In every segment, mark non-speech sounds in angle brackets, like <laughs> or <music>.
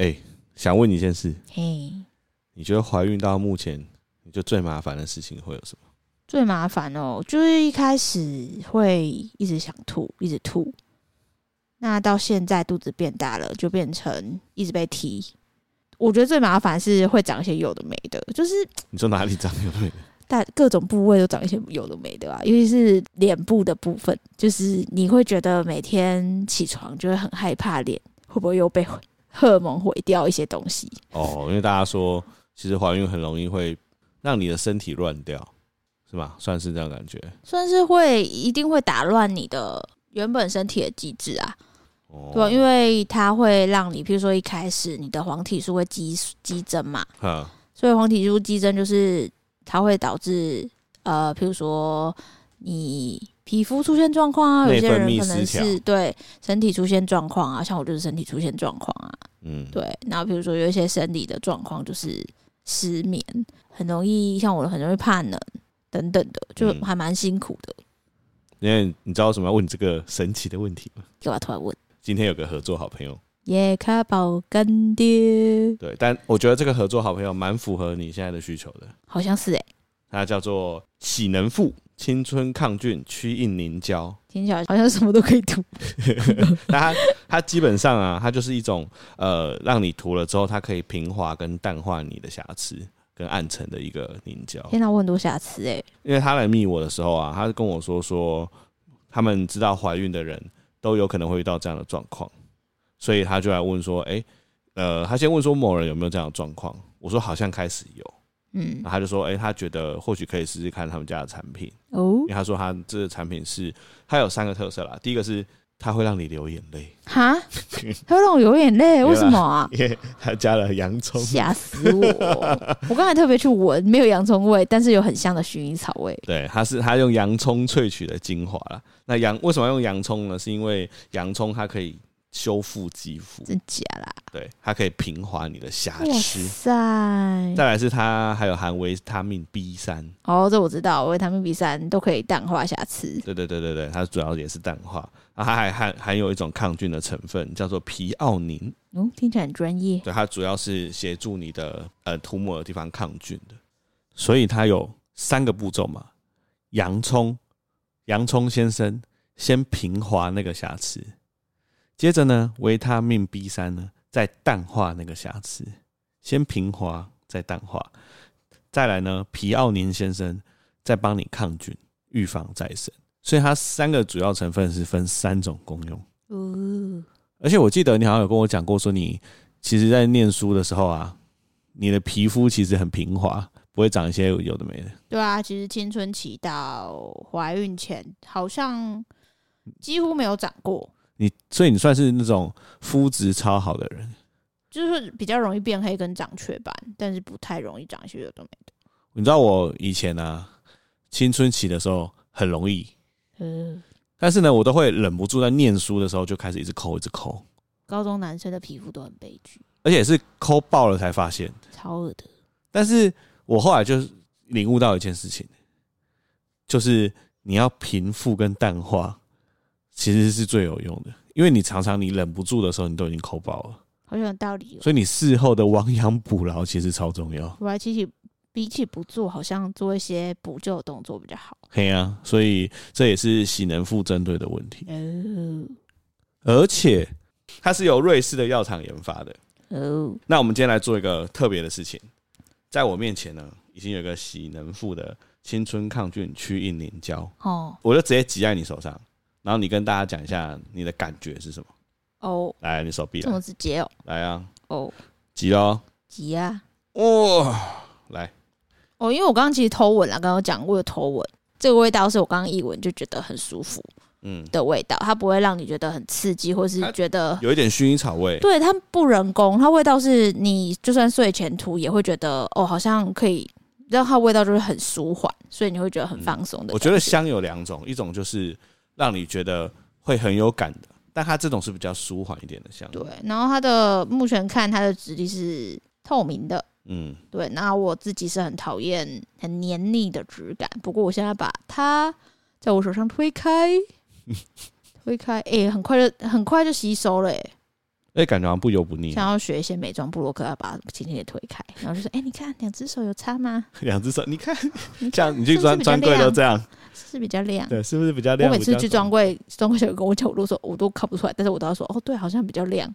哎，想问你一件事，嘿，你觉得怀孕到目前，你觉得最麻烦的事情会有什么？最麻烦哦，就是一开始会一直想吐，一直吐。那到现在肚子变大了，就变成一直被踢。我觉得最麻烦是会长一些有的没的，就是你说哪里长有的没的？但各种部位都长一些有的没的啊，尤其是脸部的部分，就是你会觉得每天起床就会很害怕脸会不会又被荷尔蒙毁掉一些东西。哦，因为大家说其实怀孕很容易会让你的身体乱掉。是吧？算是这样感觉，算是会一定会打乱你的原本身体的机制啊，哦、对，因为它会让你，譬如说一开始你的黄体素会激激增嘛，哈所以黄体素激增就是它会导致呃，譬如说你皮肤出现状况啊，有些人可能是对身体出现状况啊，像我就是身体出现状况啊，嗯，对，然后比如说有一些生理的状况就是失眠，很容易像我很容易怕冷。等等的，就还蛮辛苦的。因为你知道为什么要问你这个神奇的问题吗？干嘛突然问。今天有个合作好朋友，耶卡宝干爹。对，但我觉得这个合作好朋友蛮符合你现在的需求的。好像是哎、欸。它叫做喜能富青春抗菌曲印凝胶，听起来好像什么都可以涂。<laughs> 那它它基本上啊，它就是一种呃，让你涂了之后，它可以平滑跟淡化你的瑕疵。跟暗沉的一个凝胶，天哪，我很多瑕疵哎！因为他来密我的时候啊，他跟我说说，他们知道怀孕的人都有可能会遇到这样的状况，所以他就来问说，哎，呃，他先问说某人有没有这样的状况，我说好像开始有，嗯，然后他就说，哎，他觉得或许可以试试看他们家的产品哦，因为他说他这个产品是，它有三个特色啦，第一个是。它会让你流眼泪哈？<laughs> 它会让我流眼泪？为什么啊？因为它加了洋葱，吓死我！我刚才特别去闻，没有洋葱味，但是有很香的薰衣草味。对，它是它用洋葱萃取的精华啦。那洋为什么要用洋葱呢？是因为洋葱它可以。修复肌肤，真假啦？对，它可以平滑你的瑕疵。哇塞！再来是它还有含维他命 B 三。哦，这我知道，维他命 B 三都可以淡化瑕疵。对对对对对，它主要也是淡化。它还含含有一种抗菌的成分，叫做皮奥宁。哦，听起来很专业。对，它主要是协助你的呃涂抹的地方抗菌的。所以它有三个步骤嘛，洋葱，洋葱先生先平滑那个瑕疵。接着呢，维他命 B 三呢，再淡化那个瑕疵，先平滑再淡化，再来呢，皮奥宁先生再帮你抗菌，预防再生。所以它三个主要成分是分三种功用。嗯，而且我记得你好像有跟我讲过，说你其实在念书的时候啊，你的皮肤其实很平滑，不会长一些有的没的。对啊，其实青春期到怀孕前，好像几乎没有长过。你所以你算是那种肤质超好的人，就是比较容易变黑跟长雀斑，但是不太容易长一些有的没的。你知道我以前呢、啊，青春期的时候很容易，嗯，但是呢，我都会忍不住在念书的时候就开始一直抠，一直抠。高中男生的皮肤都很悲剧，而且是抠爆了才发现，超恶的。但是我后来就领悟到一件事情，就是你要平复跟淡化。其实是最有用的，因为你常常你忍不住的时候，你都已经抠爆了，好有道理。所以你事后的亡羊补牢其实超重要。我还其实比起不做，好像做一些补救的动作比较好。嘿啊，所以这也是喜能富针对的问题。哦，而且它是由瑞士的药厂研发的。哦，那我们今天来做一个特别的事情，在我面前呢，已经有一个喜能富的青春抗菌驱印凝胶。哦，我就直接挤在你手上。然后你跟大家讲一下你的感觉是什么？哦，来，你手臂来，这么直接哦，来啊，哦，挤哦，挤啊，哦，来，哦，因为我刚刚其实偷闻了，刚刚讲过的偷闻，这个味道是我刚刚一闻就觉得很舒服，嗯。的味道，它不会让你觉得很刺激，或是觉得有一点薰衣草味，对，它不人工，它味道是你就算睡前涂也会觉得哦，好像可以，让它味道就是很舒缓，所以你会觉得很放松的。我觉得香有两种，一种就是。让你觉得会很有感的，但它这种是比较舒缓一点的香。对，然后它的目前看它的质地是透明的，嗯，对。那我自己是很讨厌很黏腻的质感，不过我现在把它在我手上推开，<laughs> 推开，哎、欸，很快就很快就吸收了，哎，哎，感觉好像不油不腻。想要学一些美妆部落客，要把轻轻的推开，然后就说：“哎、欸，你看两只手有差吗？<laughs> 两只手，你看，你看这样你去专专柜都这样，是比较亮，对，是不是比较亮？我每次去专柜，专柜小哥跟我讲，我都说我都看不出来，但是我都要说，哦，对，好像比较亮。”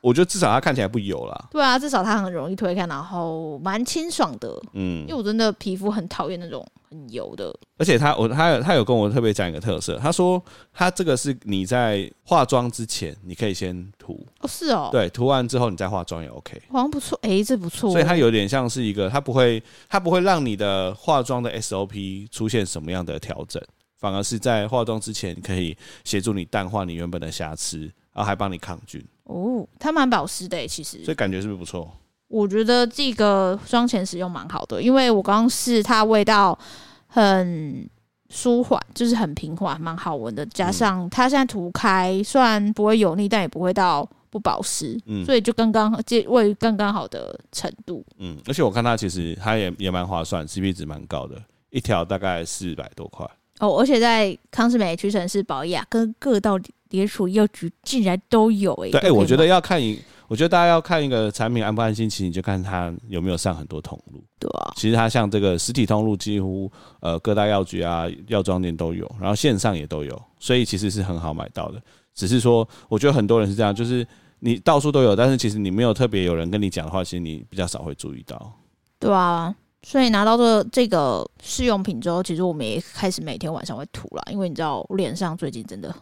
我觉得至少它看起来不油啦。对啊，至少它很容易推开，然后蛮清爽的。嗯，因为我真的皮肤很讨厌那种很油的。而且他我他有他有跟我特别讲一个特色，他说他这个是你在化妆之前你可以先涂哦，是哦，对，涂完之后你再化妆也 OK，好像不错，哎、欸，这不错。所以它有点像是一个，它不会它不会让你的化妆的 SOP 出现什么样的调整，反而是在化妆之前可以协助你淡化你原本的瑕疵，然后还帮你抗菌。哦，它蛮保湿的诶，其实，所以感觉是不是不错？我觉得这个妆前使用蛮好的，因为我刚刚试它味道很舒缓，就是很平缓，蛮好闻的。加上它现在涂开，虽然不会油腻，但也不会到不保湿，嗯，所以就刚刚这味刚刚好的程度。嗯，而且我看它其实它也也蛮划算，CP 值蛮高的，一条大概四百多块。哦，而且在康是美屈臣氏宝雅跟各大连锁药局竟然都有哎、欸。对，哎、欸，我觉得要看一，我觉得大家要看一个产品安不安心，其实你就看它有没有上很多通路。对啊，其实它像这个实体通路，几乎呃各大药局啊、药妆店都有，然后线上也都有，所以其实是很好买到的。只是说，我觉得很多人是这样，就是你到处都有，但是其实你没有特别有人跟你讲的话，其实你比较少会注意到。对啊。所以拿到这这个试用品之后，其实我们也开始每天晚上会涂了，因为你知道我脸上最近真的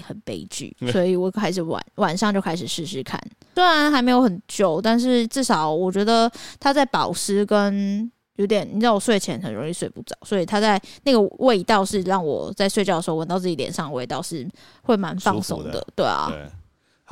很悲剧，<laughs> 所以我开始晚晚上就开始试试看。虽然还没有很久，但是至少我觉得它在保湿跟有点，你知道我睡前很容易睡不着，所以它在那个味道是让我在睡觉的时候闻到自己脸上的味道是会蛮放松的，对啊。对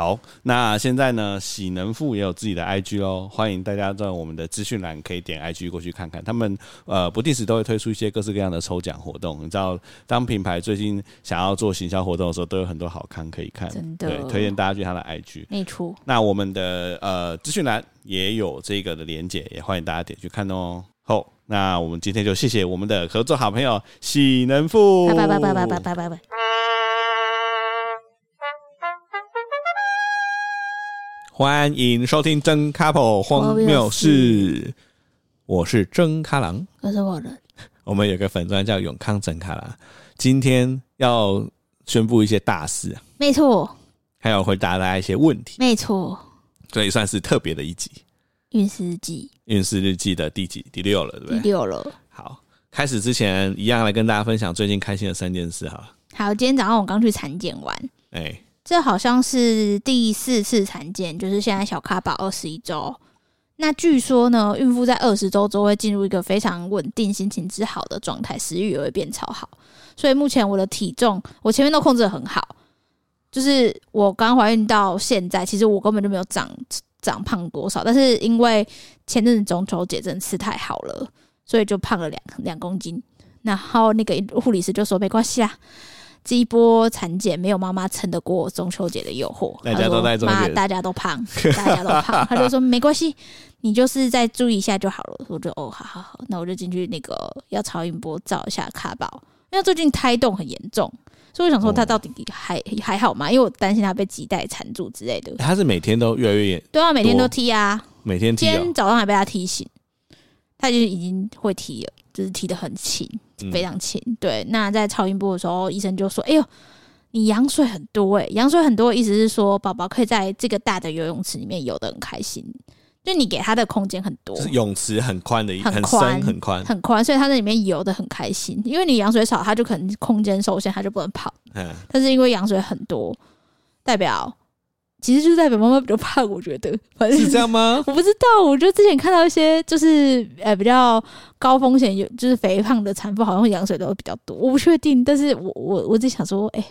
好，那现在呢，喜能富也有自己的 IG 哦，欢迎大家在我们的资讯栏可以点 IG 过去看看，他们呃不定时都会推出一些各式各样的抽奖活动。你知道，当品牌最近想要做行销活动的时候，都有很多好看可以看，真的，对，推荐大家去他的 IG。没错。那我们的呃资讯栏也有这个的连结，也欢迎大家点去看哦。好，那我们今天就谢谢我们的合作好朋友喜能富，拜拜拜拜拜拜拜拜拜。欢迎收听真 couple 荒谬事，我是真卡郎，我是我的。我们有个粉钻叫永康真卡郎，今天要宣布一些大事，没错，还有回答大家一些问题，没错，所以算是特别的一集《运势日记》，《运势日记》的第几？第六了，对不对？第六了。好，开始之前一样来跟大家分享最近开心的三件事哈。好，今天早上我刚去产检完，哎、欸。这好像是第四次产检，就是现在小咖宝二十一周。那据说呢，孕妇在二十周之后会进入一个非常稳定、心情之好的状态，食欲也会变超好。所以目前我的体重，我前面都控制得很好。就是我刚怀孕到现在，其实我根本就没有长长胖多少，但是因为前阵子中秋节真的吃太好了，所以就胖了两两公斤。然后那个护理师就说：“没关系啊。”这一波产检没有妈妈撑得过中秋节的诱惑，大家都在妈，大家都胖，<laughs> 大家都胖。他就说没关系，你就是再注意一下就好了。我就哦，好好好，那我就进去那个要超音波照一下卡宝，因为最近胎动很严重，所以我想说他到底还、哦、还好吗？因为我担心他被脐带缠住之类的。<laughs> 他是每天都越来越严，对啊，每天都踢啊，每天踢、哦。今天早上还被他踢醒，他就已经会踢了，就是踢得很轻。非常轻，对。那在超音波的时候，医生就说：“哎呦，你羊水很多哎、欸，羊水很多，意思是说宝宝可以在这个大的游泳池里面游得很开心，就你给他的空间很多，是泳池很宽的，很宽，很宽，很宽，所以他在里面游的很开心。因为你羊水少，他就可能空间受限，他就不能跑。嗯，但是因为羊水很多，代表。”其实就是代表妈妈比较胖，我觉得，<laughs> 反正是这样吗？<laughs> 我不知道，我觉得之前看到一些就是呃比较高风险有就是肥胖的产妇，好像羊水都会比较多，我不确定。但是我我我只想说，哎、欸，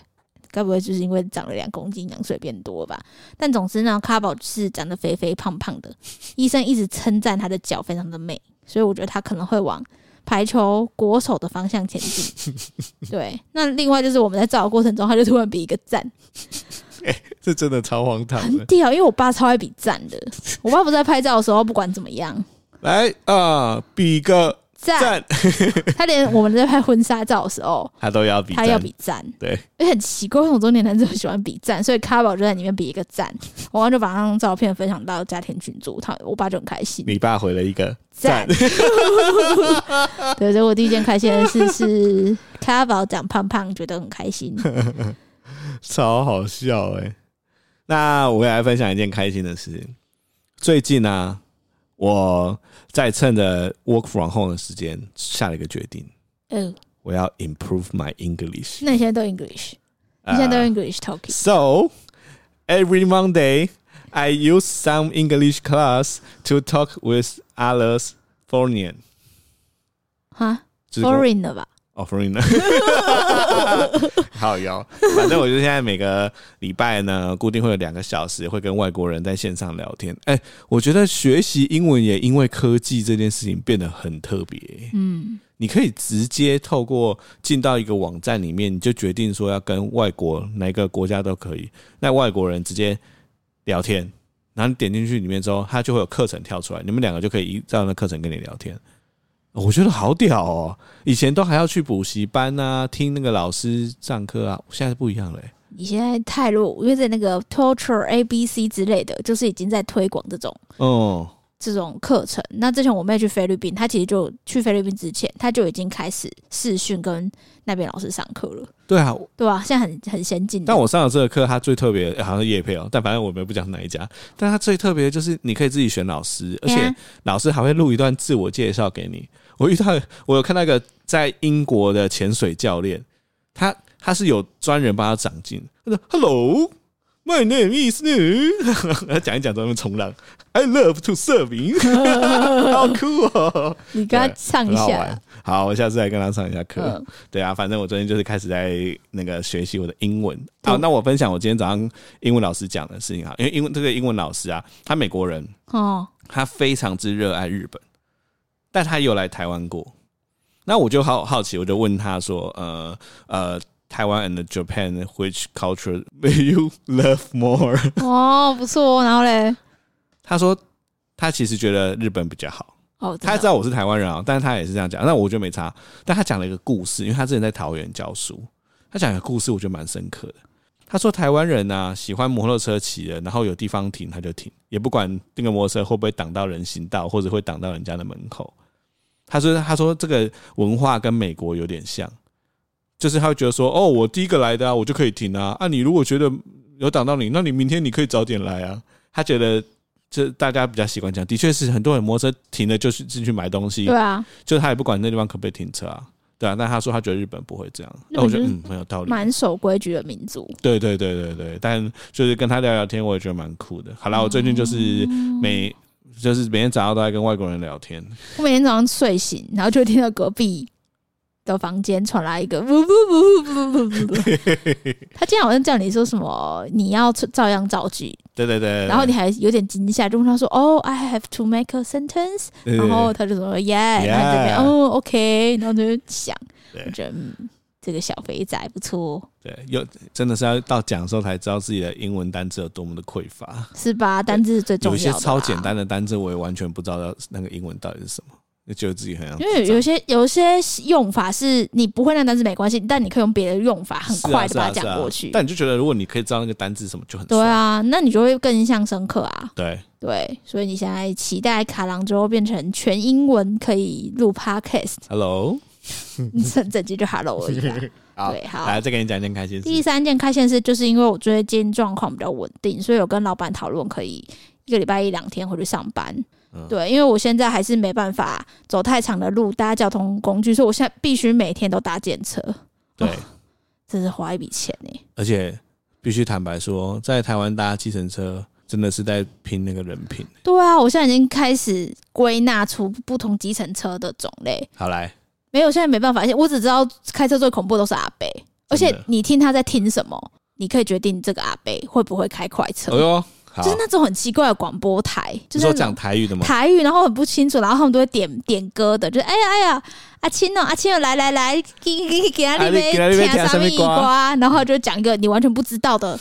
该不会就是因为长了两公斤羊水变多吧？但总之呢，卡宝是长得肥肥胖胖的，医生一直称赞他的脚非常的美，所以我觉得他可能会往排球国手的方向前进。<laughs> 对，那另外就是我们在照的过程中，他就突然比一个赞。哎、欸，这真的超荒唐，很屌！因为我爸超爱比赞的，我爸不在拍照的时候，不管怎么样，来啊，比个赞。他连我们在拍婚纱照的时候，他都要比，他要比赞。对，而且很奇怪，为什么中年男子喜欢比赞？所以卡宝就在里面比一个赞，我妈就把那张照片分享到家庭群组，他我爸就很开心。你爸回了一个赞。<laughs> 对，所以我第一件开心的事是卡宝长胖胖，觉得很开心，<laughs> 超好笑哎、欸。那我也来分享一件开心的事。最近呢、啊，我在趁着 work from home 的时间下了一个决定。嗯，我要 improve my English。那你现在都 English？你现在都 English talking？、Uh, So every Monday I use some English class to talk with others foreigner。哈，foreigner 吧？ 哦，foreigner。<laughs> 好哟，反正我就现在每个礼拜呢，固定会有两个小时会跟外国人在线上聊天。哎、欸，我觉得学习英文也因为科技这件事情变得很特别。嗯，你可以直接透过进到一个网站里面，你就决定说要跟外国哪个国家都可以，那外国人直接聊天，然后你点进去里面之后，他就会有课程跳出来，你们两个就可以依照那课程跟你聊天。我觉得好屌哦！以前都还要去补习班啊，听那个老师上课啊，现在不一样了。你现在太弱，因为在那个 Torture A B C 之类的，就是已经在推广这种哦这种课程。那之前我妹去菲律宾，她其实就去菲律宾之前，她就已经开始视讯跟那边老师上课了。对啊，对啊，现在很很先进。但我上了这个课，它最特别好像是业配哦，但反正我们不讲哪一家。但它最特别的就是你可以自己选老师，而且老师还会录一段自我介绍给你。我遇到，我有看到一个在英国的潜水教练，他他是有专人帮他长进。他说：“Hello, my name is…… <laughs> 他讲一讲在那边冲浪。I love to surfing，<laughs> 好酷哦！你跟他唱一下。好，我下次来跟他上一下课。对啊，反正我最近就是开始在那个学习我的英文。好，那我分享我今天早上英文老师讲的事情哈，因为英文这个英文老师啊，他美国人哦，他非常之热爱日本。但他有来台湾过，那我就好好奇，我就问他说：“呃呃，台湾 and Japan，which culture <laughs> will you love more？” 哦，不错哦。然后嘞，他说他其实觉得日本比较好。哦，他知道我是台湾人啊，但是他也是这样讲。那我觉得没差。但他讲了一个故事，因为他之前在桃园教书，他讲一个故事，我觉得蛮深刻的。他说台湾人啊，喜欢摩托车骑的，然后有地方停他就停，也不管那个摩托车会不会挡到人行道，或者会挡到人家的门口。他说：“他说这个文化跟美国有点像，就是他会觉得说，哦，我第一个来的啊，我就可以停啊。啊，你如果觉得有挡到你，那你明天你可以早点来啊。他觉得这大家比较习惯这样，的确是很多人摩托车停了就是进去买东西，对啊，就是他也不管那地方可不可以停车啊，对啊。但他说他觉得日本不会这样，那我觉得嗯很有道理，蛮守规矩的民族。对对对对对，但就是跟他聊聊天，我也觉得蛮酷的。好啦，我最近就是每。”就是每天早上都在跟外国人聊天。我每天早上睡醒，然后就听到隔壁的房间传来一个“不不不不不不不”，他今天好像叫你说什么，你要照样造句。对对对。然后你还有点惊吓，就问他说：“哦，I have to make a sentence。”然后他就说：“Yeah。”然后这边哦，OK。然后就想，我觉得嗯。这个小肥仔不错，对，又真的是要到讲的时候才知道自己的英文单字有多么的匮乏，是吧？单字是最重要的。有一些超简单的单字，我也完全不知道那个英文到底是什么，就觉得自己很因为有些有些用法是你不会那单字没关系，但你可以用别的用法很快的把它讲过去。但你就觉得如果你可以知道那个单字什么就很对啊，那你就会更印象深刻啊。对对，所以你现在期待卡郎之后变成全英文可以录 Podcast。<laughs> Hello。你整整集就 hello 而已。<laughs> <laughs> 好，对，好，来再给你讲一件开心事。第三件开心事，就是因为我最近状况比较稳定，所以有跟老板讨论可以一个礼拜一两天回去上班。嗯、对，因为我现在还是没办法走太长的路搭交通工具，所以我现在必须每天都搭电车。对，这是花一笔钱呢。而且必须坦白说，在台湾搭计程车真的是在拼那个人品。对啊，我现在已经开始归纳出不同计程车的种类。好来。没有，现在没办法。我只知道开车最恐怖的都是阿伯，而且你听他在听什么，你可以决定这个阿伯会不会开快车。哎呦，就是那种很奇怪的广播台，就是讲台语的吗？台语，然后很不清楚，然后他们都会点点歌的，就是哎呀哎呀，阿青哦，阿青哦，来来来，给给给给他那边听啥咪瓜，然后就讲一个你完全不知道的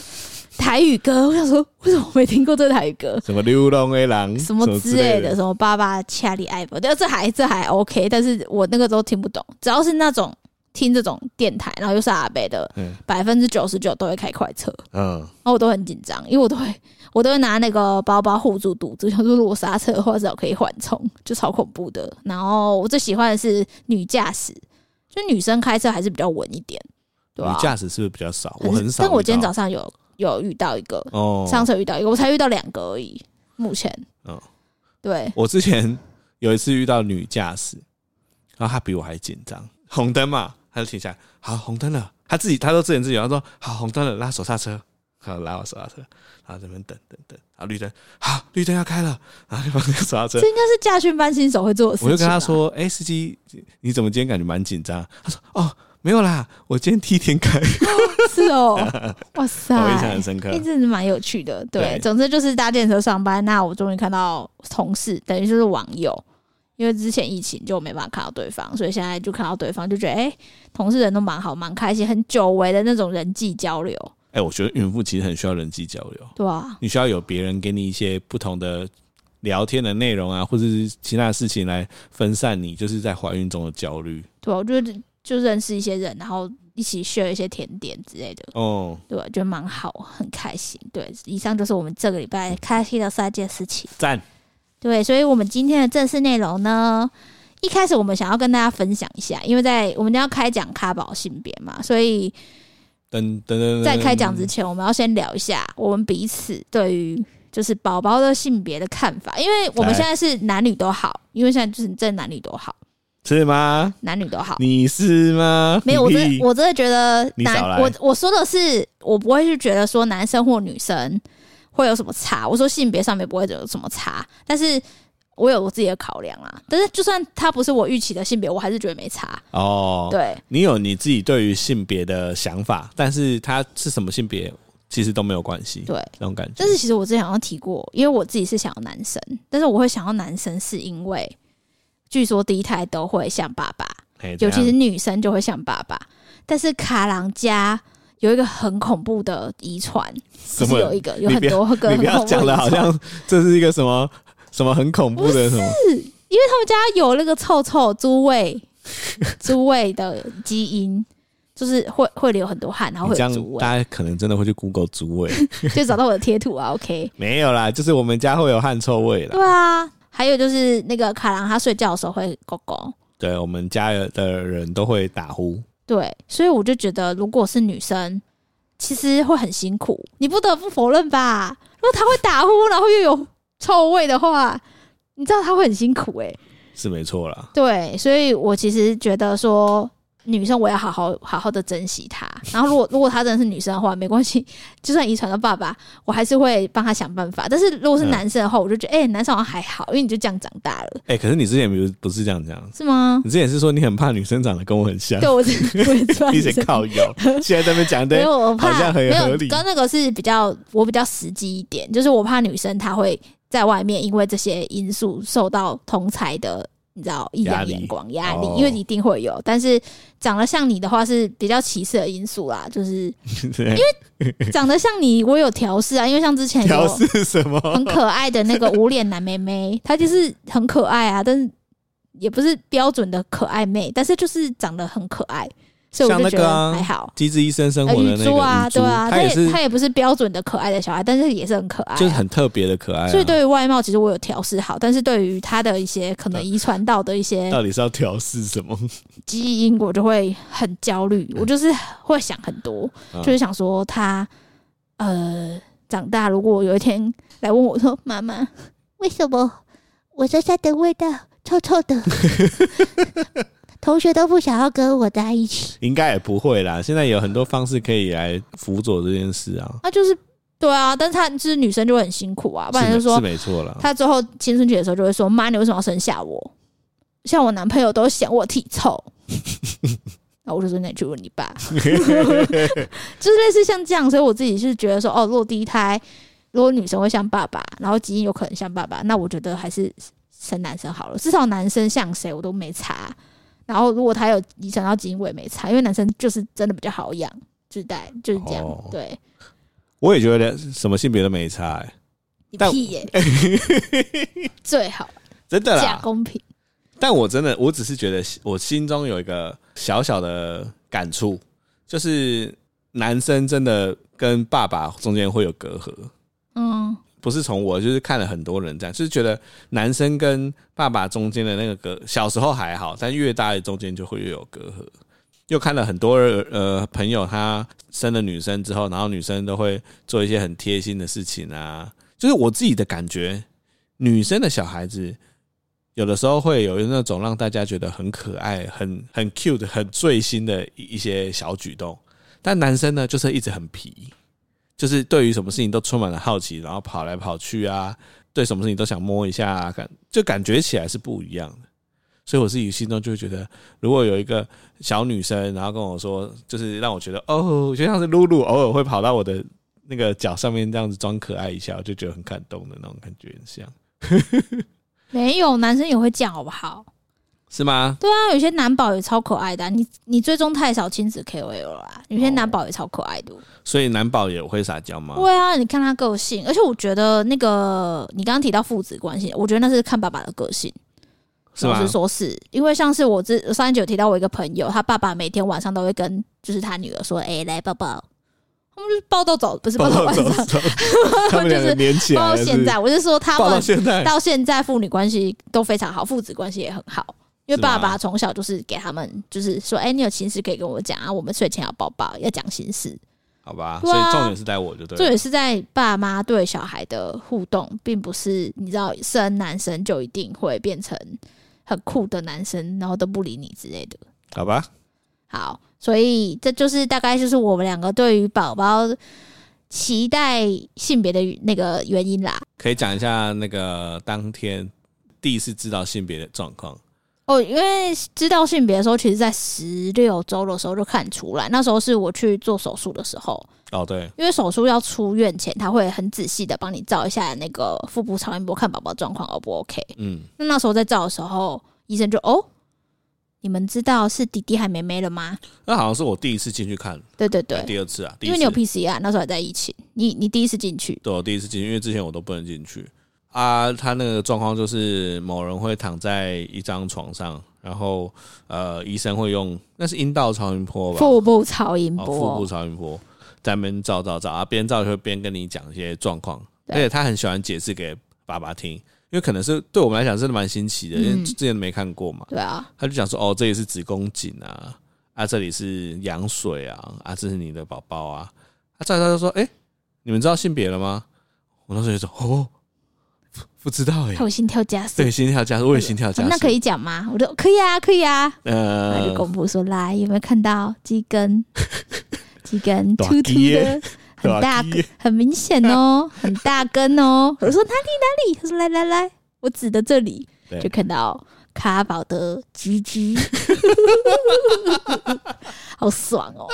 台语歌，我想说，为什么我没听过这台语歌？什么流浪的狼，什么之类的，什么爸爸恰里爱不？对，这还这还 OK，但是我那个都听不懂。只要是那种听这种电台，然后又是阿伯的，百分之九十九都会开快车，嗯，然后我都很紧张，因为我都会 <laughs> 我都会拿那个包包护住肚子，想说如果刹车的话至少可以缓冲，就超恐怖的。然后我最喜欢的是女驾驶，就女生开车还是比较稳一点。对啊，女驾驶是不是比较少？我很少。但我今天早上有有遇到一个，哦，上车遇到一个，我才遇到两个而已。目前，嗯，对。我之前有一次遇到女驾驶，然后她比我还紧张。红灯嘛，她就停下来。好，红灯了，他自己他都自言自语，他说：“好，红灯了，拉手刹车。”好，拉我手刹车，然后这边等等等，然后绿灯，好，绿灯要开了，然后就放那个手刹车。<laughs> 这应该是驾训班新手会做的事情。我就跟他说：“哎、欸，司机，你怎么今天感觉蛮紧张？”他说：“哦。”没有啦，我今天第一天开。<laughs> 是哦，<laughs> 哇塞，我印象很深刻，一直是蛮有趣的。对，对总之就是搭电车上班。那我终于看到同事，等于就是网友，因为之前疫情就没办法看到对方，所以现在就看到对方，就觉得哎、欸，同事人都蛮好，蛮开心，很久违的那种人际交流。哎、欸，我觉得孕妇其实很需要人际交流，对啊，你需要有别人给你一些不同的聊天的内容啊，或者是其他的事情来分散你就是在怀孕中的焦虑。对啊，我觉得。就认识一些人，然后一起 share 一些甜点之类的，哦，对，觉得蛮好，很开心。对，以上就是我们这个礼拜开心的三件事情。赞。对，所以，我们今天的正式内容呢，一开始我们想要跟大家分享一下，因为在我们要开讲卡宝性别嘛，所以，等等等，在开讲之前，我们要先聊一下我们彼此对于就是宝宝的性别的看法，因为我们现在是男女都好，因为现在就是真男女都好。是吗？男女都好，你是吗？没有，我真我真的觉得男，我我说的是，我不会去觉得说男生或女生会有什么差。我说性别上面不会有什么差，但是我有我自己的考量啊。但是就算他不是我预期的性别，我还是觉得没差。哦，对，你有你自己对于性别的想法，但是他是什么性别，其实都没有关系。对，那种感觉。但是其实我之前好像提过，因为我自己是想要男生，但是我会想要男生是因为。据说第一胎都会像爸爸，尤其是女生就会像爸爸。但是卡郎家有一个很恐怖的遗传，是有一个有很多个，你不要讲的好像这是一个什么什么很恐怖的什么？是因为他们家有那个臭臭猪胃 <laughs> 猪胃的基因，就是会会流很多汗，然后会有猪胃。大家可能真的会去 Google 猪味，<laughs> 就找到我的贴图啊。OK，没有啦，就是我们家会有汗臭味啦。对啊。还有就是那个卡郎，他睡觉的时候会狗狗。对，我们家的人都会打呼。对，所以我就觉得，如果是女生，其实会很辛苦。你不得不否认吧？如果他会打呼，然后又有臭味的话，你知道他会很辛苦诶、欸。是没错啦。对，所以我其实觉得说。女生我要好好好好的珍惜她，然后如果如果她真的是女生的话，没关系，<laughs> 就算遗传到爸爸，我还是会帮她想办法。但是如果是男生的话，我就觉得，哎、欸，男生好像还好，因为你就这样长大了。哎、欸，可是你之前不是不是这样讲，是吗？你之前是说你很怕女生长得跟我很像，对我是 <laughs> 一直靠腰，现在在那边讲的，<laughs> 没有我怕，好像很合理。刚那个是比较我比较实际一点，就是我怕女生她会在外面因为这些因素受到同才的。你知道异样眼光压力，因为一定会有。但是长得像你的话是比较歧视的因素啦，就是 <laughs> 因为长得像你，我有调试啊。因为像之前调试什么很可爱的那个无脸男妹妹，她就是很可爱啊，但是也不是标准的可爱妹，但是就是长得很可爱。所以我就觉得还好。机智医生生活的那个猪啊，对啊，他也是，他也不是标准的可爱的小孩，但是也是很可爱，就是很特别的可爱。所以对于外貌，其实我有调试好，但是对于他的一些可能遗传到的一些，到底是要调试什么基因，我就会很焦虑。我就是会想很多，就是想说他呃长大，如果有一天来问我说：“妈妈，为什么我身上的味道臭臭的？” <laughs> <laughs> 同学都不想要跟我在一起，应该也不会啦。现在有很多方式可以来辅佐这件事啊。那就是对啊，但是他就是女生就会很辛苦啊。不然就说是没错了。她最后青春期的时候就会说：“妈，你为什么要生下我？像我男朋友都嫌我体臭。<laughs> ”那我就说：“那你去问你爸。<laughs> ”就是类似像这样，所以我自己是觉得说：“哦，如果第一胎如果女生会像爸爸，然后基因有可能像爸爸，那我觉得还是生男生好了。至少男生像谁我都没差。”然后，如果他有遗传到基因，我也没差，因为男生就是真的比较好养，自带就是这样。哦、对，我也觉得什么性别都没差、欸，你屁耶、欸，<laughs> 最好真的啦，假公平。但我真的，我只是觉得我心中有一个小小的感触，就是男生真的跟爸爸中间会有隔阂。嗯，不是从我，就是看了很多人这样，就是觉得男生跟爸爸中间的那个隔，小时候还好，但越大的中间就会越有隔阂。又看了很多呃朋友，他生了女生之后，然后女生都会做一些很贴心的事情啊。就是我自己的感觉，女生的小孩子有的时候会有那种让大家觉得很可爱、很很 cute、很醉心的一些小举动。但男生呢，就是一直很皮，就是对于什么事情都充满了好奇，然后跑来跑去啊，对什么事情都想摸一下啊，感就感觉起来是不一样的。所以我自己心中就会觉得，如果有一个小女生，然后跟我说，就是让我觉得哦，就像是露露偶尔会跑到我的那个脚上面这样子装可爱一下，我就觉得很感动的那种感觉，很像。<laughs> 没有男生也会这样好不好？是吗？对啊，有些男宝也超可爱的啊。你你追踪太少亲子 KOL 了啦，有些男宝也超可爱的。所以男宝也会撒娇吗？对啊，你看他个性，而且我觉得那个你刚刚提到父子关系，我觉得那是看爸爸的个性。老实说是因为像是我之上一集有提到我一个朋友，他爸爸每天晚上都会跟就是他女儿说：“哎、欸，来抱抱。”他们就是抱到早，不是抱到晚上，<laughs> 他们就是。抱到现在，我是说他们到现在到现在父女关系都非常好，父子关系也很好。因为爸爸从小就是给他们就是说：“哎、欸，你有心事可以跟我讲啊，我们睡前要抱抱，要讲心事。”好吧，所以重点是在我就对，重点是在爸妈对小孩的互动，并不是你知道生男生就一定会变成。很酷的男生，然后都不理你之类的，好吧？好，所以这就是大概就是我们两个对于宝宝期待性别的那个原因啦。可以讲一下那个当天第一次知道性别的状况哦，因为知道性别的时候，其实在十六周的时候就看出来，那时候是我去做手术的时候。哦，对，因为手术要出院前，他会很仔细的帮你照一下那个腹部超音波，看宝宝状况 O 不 OK。嗯，那那时候在照的时候，医生就哦，你们知道是弟弟还妹妹了吗？那好像是我第一次进去看，对对对，第二次啊，因为你有 PCR，那时候还在疫情，你你第一次进去，对，我第一次进去，因为之前我都不能进去啊。他那个状况就是某人会躺在一张床上，然后呃，医生会用那是阴道超音波吧，腹部超音波，哦、腹部超音波。在那边照照照啊，边照就会边跟你讲一些状况，而且他很喜欢解释给爸爸听，因为可能是对我们来讲真的蛮新奇的，因为之前没看过嘛。对啊，他就讲说：“哦，这里是子宫颈啊，啊，这里是羊水啊，啊，这是你的宝宝啊。”他照照就说：“哎，你们知道性别了吗？”我当时就说：“哦，不知道哎。”他有心跳加速，对，心跳加速，我也心跳加速。那可以讲吗？我说可以啊，可以啊。呃，就公布说：“来，有没有看到鸡根？” <laughs> 几根突突的，很大，很明显哦，很大根哦。我说哪里哪里？他说来来来，我指的这里，就看到卡宝的鸡鸡，<laughs> 好爽哦！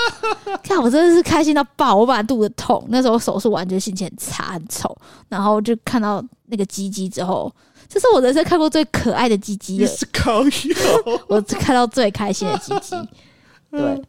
看我真的是开心到爆，我把肚子痛，那时候手术完就心情很差很丑，然后就看到那个鸡鸡之后，这是我人生看过最可爱的鸡鸡了，<laughs> 我看到最开心的鸡鸡。<laughs> 对，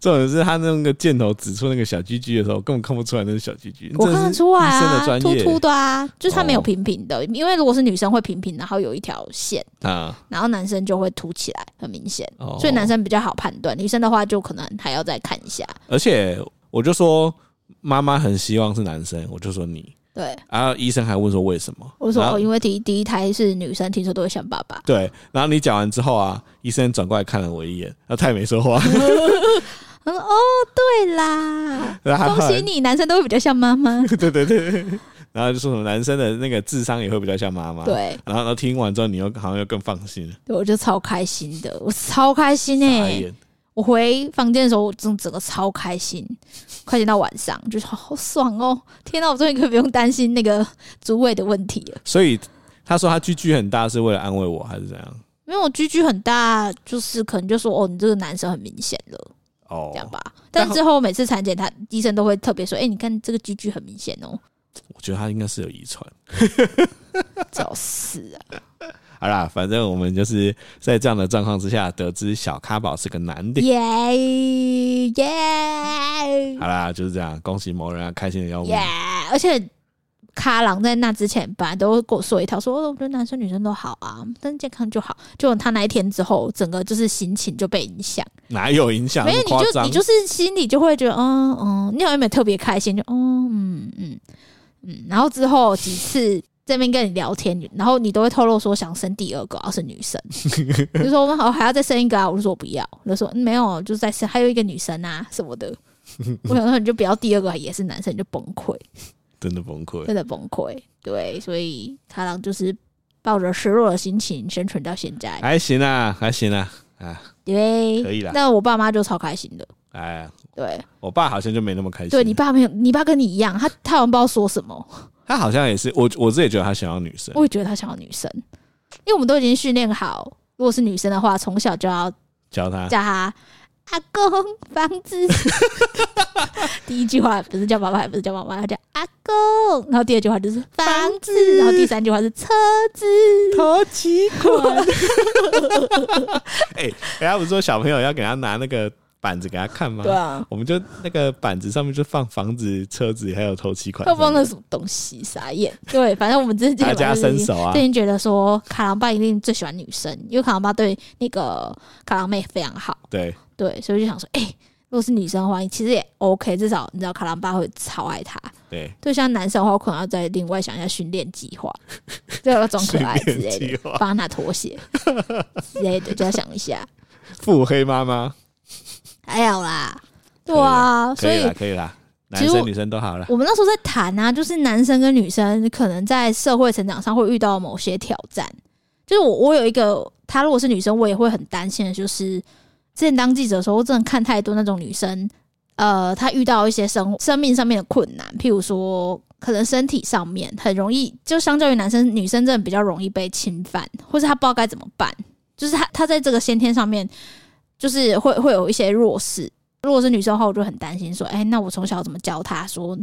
重点是他那个箭头指出那个小鸡鸡的时候，根本看不出来那是小鸡鸡。我看得出来啊，凸凸的啊，就是它没有平平的，哦、因为如果是女生会平平，然后有一条线啊，然后男生就会凸起来，很明显。哦、所以男生比较好判断，女生的话就可能还要再看一下。而且我就说妈妈很希望是男生，我就说你。对，然后医生还问说为什么？我说哦，因为第一第一胎是女生，听说都会像爸爸。对，然后你讲完之后啊，医生转过来看了我一眼，他也没说话。<laughs> 他说哦，对啦，恭喜你，男生都会比较像妈妈。<laughs> 对对对，然后就说什么男生的那个智商也会比较像妈妈。对，然后然后听完之后，你又好像又更放心了。对，我就超开心的，我超开心哎、欸。我回房间的时候，我真整个超开心，快点到晚上，就是好爽哦！天哪，我终于可以不用担心那个主位的问题了。所以他说他居居很大，是为了安慰我，还是怎样？因为我居居很大，就是可能就说哦，你这个男生很明显了，哦，这样吧。但之后每次产检，他医生都会特别说：“哎、欸，你看这个居居很明显哦。”我觉得他应该是有遗传，<laughs> 找死啊！好啦，反正我们就是在这样的状况之下，得知小咖宝是个男的。耶耶！好啦，就是这样，恭喜某人啊，开心的要命。耶！而且卡郎在那之前本来都会跟我说一套，说我觉得男生女生都好啊，但健康就好。就他那一天之后，整个就是心情就被影响。哪有影响？没有，你就你就是心里就会觉得，嗯嗯，你好像没有特别开心，就嗯嗯嗯嗯。然后之后几次。这边跟你聊天，然后你都会透露说想生第二个，要是女生，<laughs> 就说我们好还要再生一个啊，我就说我不要，我就说没有，就是再生还有一个女生啊什么的。我想说你就不要第二个也是男生，你就崩溃，真的崩溃，真的崩溃。对，所以他俩就是抱着失落的心情生存到现在，还行啊，还行啊，啊，对，可以了。但我爸妈就超开心的，哎，对我爸好像就没那么开心。对你爸没有，你爸跟你一样，他他好像不知道说什么。他好像也是我，我自己觉得他想要女生。我也觉得他想要女生，因为我们都已经训练好，如果是女生的话，从小就要教他，叫他阿公房子。<laughs> 第一句话不是叫爸爸，也不是叫妈妈，他叫阿公。然后第二句话就是房子，然后第三句话是车子。头期款。<laughs> <laughs> 哎，人家不是说小朋友要给他拿那个。板子给他看吗？对啊，我们就那个板子上面就放房子、车子，还有头期款。他放那什么东西？傻眼。<laughs> 对，反正我们之前大家伸手啊，最近觉得说卡郎爸一定最喜欢女生，因为卡郎爸对那个卡郎妹非常好。对对，所以就想说，哎、欸，如果是女生的话，其实也 OK，至少你知道卡郎爸会超爱她。对，就，像男生的话，我可能要再另外想一下训练计划，就 <laughs> 要装可爱之类的，帮他拿拖鞋之类的，就要想一下。腹黑妈妈。还有啦，对啊，所以可以啦，男生女生都好了。我们那时候在谈啊，就是男生跟女生可能在社会成长上会遇到某些挑战。就是我，我有一个，他如果是女生，我也会很担心的。就是之前当记者的时候，我真的看太多那种女生，呃，她遇到一些生生命上面的困难，譬如说，可能身体上面很容易，就相较于男生，女生真的比较容易被侵犯，或是她不知道该怎么办。就是她，她在这个先天上面。就是会会有一些弱势，如果是女生的话，我就很担心说，哎、欸，那我从小怎么教她说，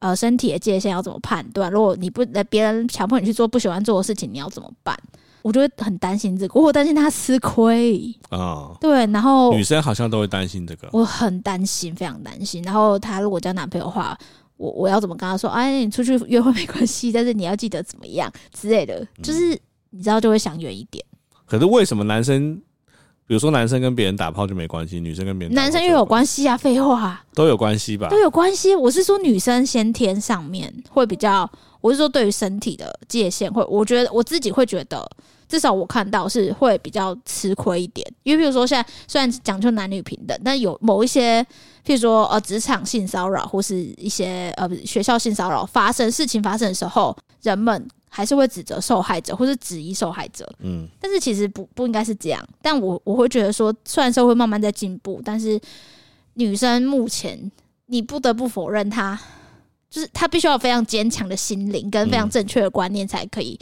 呃，身体的界限要怎么判断？如果你不，别人强迫你去做不喜欢做的事情，你要怎么办？我就会很担心这个，我担心她吃亏啊。哦、对，然后女生好像都会担心这个，我很担心，非常担心。然后她如果交男朋友的话，我我要怎么跟她说？哎，你出去约会没关系，但是你要记得怎么样之类的，就是你知道就会想远一点。可是为什么男生？比如说，男生跟别人打炮就没关系，女生跟别人男生又有关系啊？废话，都有关系吧？都有关系。我是说，女生先天上面会比较，我是说对于身体的界限会，我觉得我自己会觉得，至少我看到是会比较吃亏一点。因为比如说现在虽然讲究男女平等，但有某一些，譬如说呃职场性骚扰或是一些呃学校性骚扰发生事情发生的时候，人们。还是会指责受害者，或是质疑受害者。嗯，但是其实不不应该是这样。但我我会觉得说，虽然社会慢慢在进步，但是女生目前你不得不否认她，就是她必须要有非常坚强的心灵跟非常正确的观念，才可以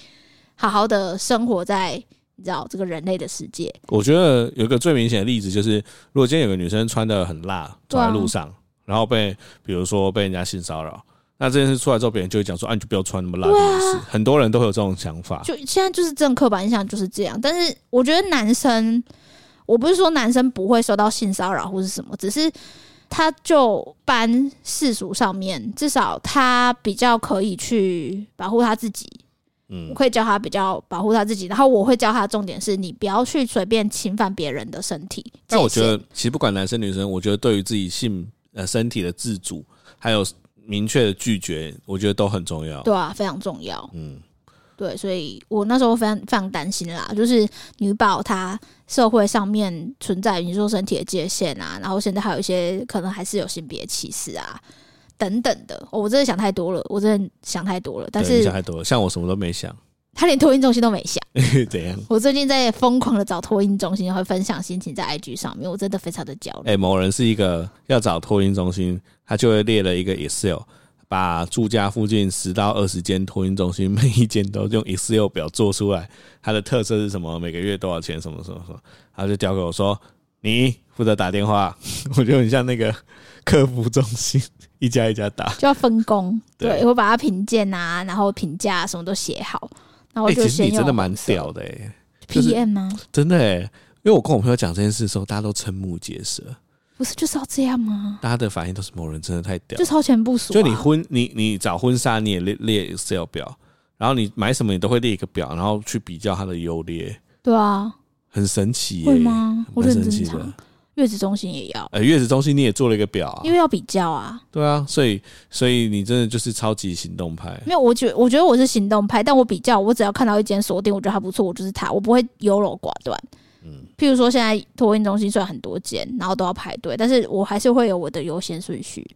好好的生活在你知道这个人类的世界。我觉得有一个最明显的例子就是，如果今天有个女生穿的很辣走在路上，然后被比如说被人家性骚扰。那这件事出来之后，别人就会讲说：“啊，你就不要穿那么辣。”啊，很多人都会有这种想法。就现在就是这种刻板印象就是这样。但是我觉得男生，我不是说男生不会受到性骚扰或是什么，只是他就搬世俗上面，至少他比较可以去保护他自己。嗯，我可以教他比较保护他自己，然后我会教他的重点是你不要去随便侵犯别人的身体。但我觉得，其实不管男生女生，我觉得对于自己性呃身体的自主，还有。明确的拒绝，我觉得都很重要。对啊，非常重要。嗯，对，所以我那时候非常非常担心啦，就是女宝她社会上面存在你说身体的界限啊，然后现在还有一些可能还是有性别歧视啊等等的。哦，我真的想太多了，我真的想太多了。但是想太多了，像我什么都没想。他连托运中心都没下，<laughs> 怎样？我最近在疯狂的找托运中心，会分享心情在 IG 上面，我真的非常的焦虑。哎、欸，某人是一个要找托运中心，他就会列了一个 Excel，把住家附近十到二十间托运中心，每一间都用 Excel 表做出来，它的特色是什么？每个月多少钱？什么什么什么？他就交给我说，你负责打电话，<laughs> 我觉得很像那个客服中心，一家一家打，就要分工。对，对，我把它评鉴啊，然后评价什么都写好。然后哎、其实就先用你真的蛮屌的哎、就是 PM 吗？真的哎、因为我跟我朋友讲这件事的时候，大家都瞠目结舌，不是就是要这样吗？大家的反应都是某人真的太屌就，超前部署、啊。就你婚你你找婚纱你也列列 Excel 表，然后你买什么你都会列一个表，然后去比较它的优劣，对啊，很神奇耶、会吗？我蛮认神奇的真常。月子中心也要，呃，月子中心你也做了一个表啊因，为要比较啊。对啊，所以所以你真的就是超级行动派，没有，我觉我觉得我是行动派，但我比较，我只要看到一间锁定，我觉得还不错，我就是它，我不会优柔寡断。嗯，譬如说现在托运中心虽然很多间，然后都要排队，但是我还是会有我的优先顺序。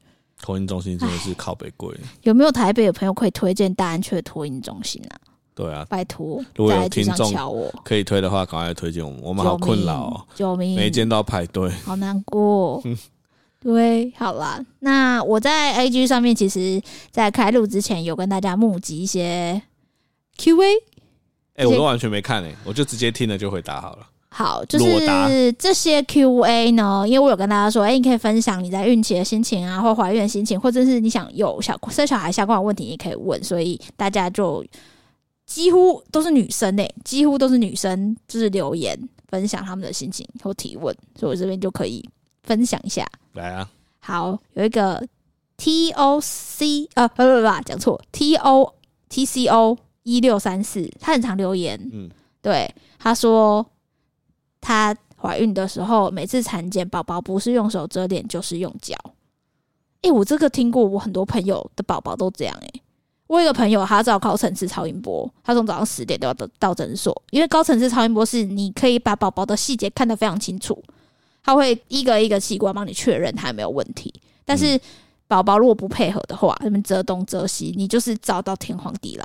托运中心真的是靠北贵，有没有台北的朋友可以推荐大安区的托运中心啊？对啊，拜托，如果有听众，可以推的话，赶快推荐我们，我们好困扰哦，救命！每一间都要排队。好难过。<laughs> 对，好啦，那我在 A G 上面，其实在开录之前有跟大家募集一些 QA。哎、我都完全没看哎、我就直接听了就回答好了。好，就是这些 Q&A 呢，因为我有跟大家说，哎、你可以分享你在孕期的心情啊，或怀孕的心情，或者是你想有小生小孩相关的问题，也可以问。所以大家就几乎都是女生诶、几乎都是女生，就是留言分享他们的心情或提问，所以我这边就可以分享一下。来啊，好，有一个 T O C 呃，不不不，讲错，T O T C O 一六三四，他很常留言，嗯，对，他说她怀孕的时候，每次产检，宝宝不是用手遮脸，就是用脚。诶、我这个听过，我很多朋友的宝宝都这样、欸。诶，我有一个朋友，他照高层次超音波，他从早上十点都要到到诊所，因为高层次超音波是你可以把宝宝的细节看得非常清楚，他会一个一个器官帮你确认他有没有问题。但是宝宝如果不配合的话，他们遮东遮西，你就是遭到天荒地老。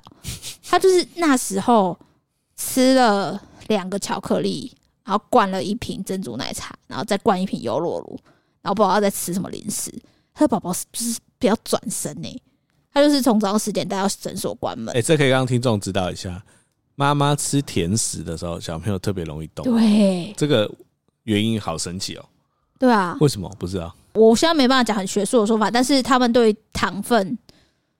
他就是那时候吃了两个巧克力。然后灌了一瓶珍珠奶茶，然后再灌一瓶优酪乳，然后不知道在吃什么零食。他的宝宝是不是比较转身呢？他就是从早上十点带到诊所关门。哎、这可以让听众知道一下，妈妈吃甜食的时候，小朋友特别容易动。对，这个原因好神奇哦。对啊，为什么？不知道。我现在没办法讲很学术的说法，但是他们对糖分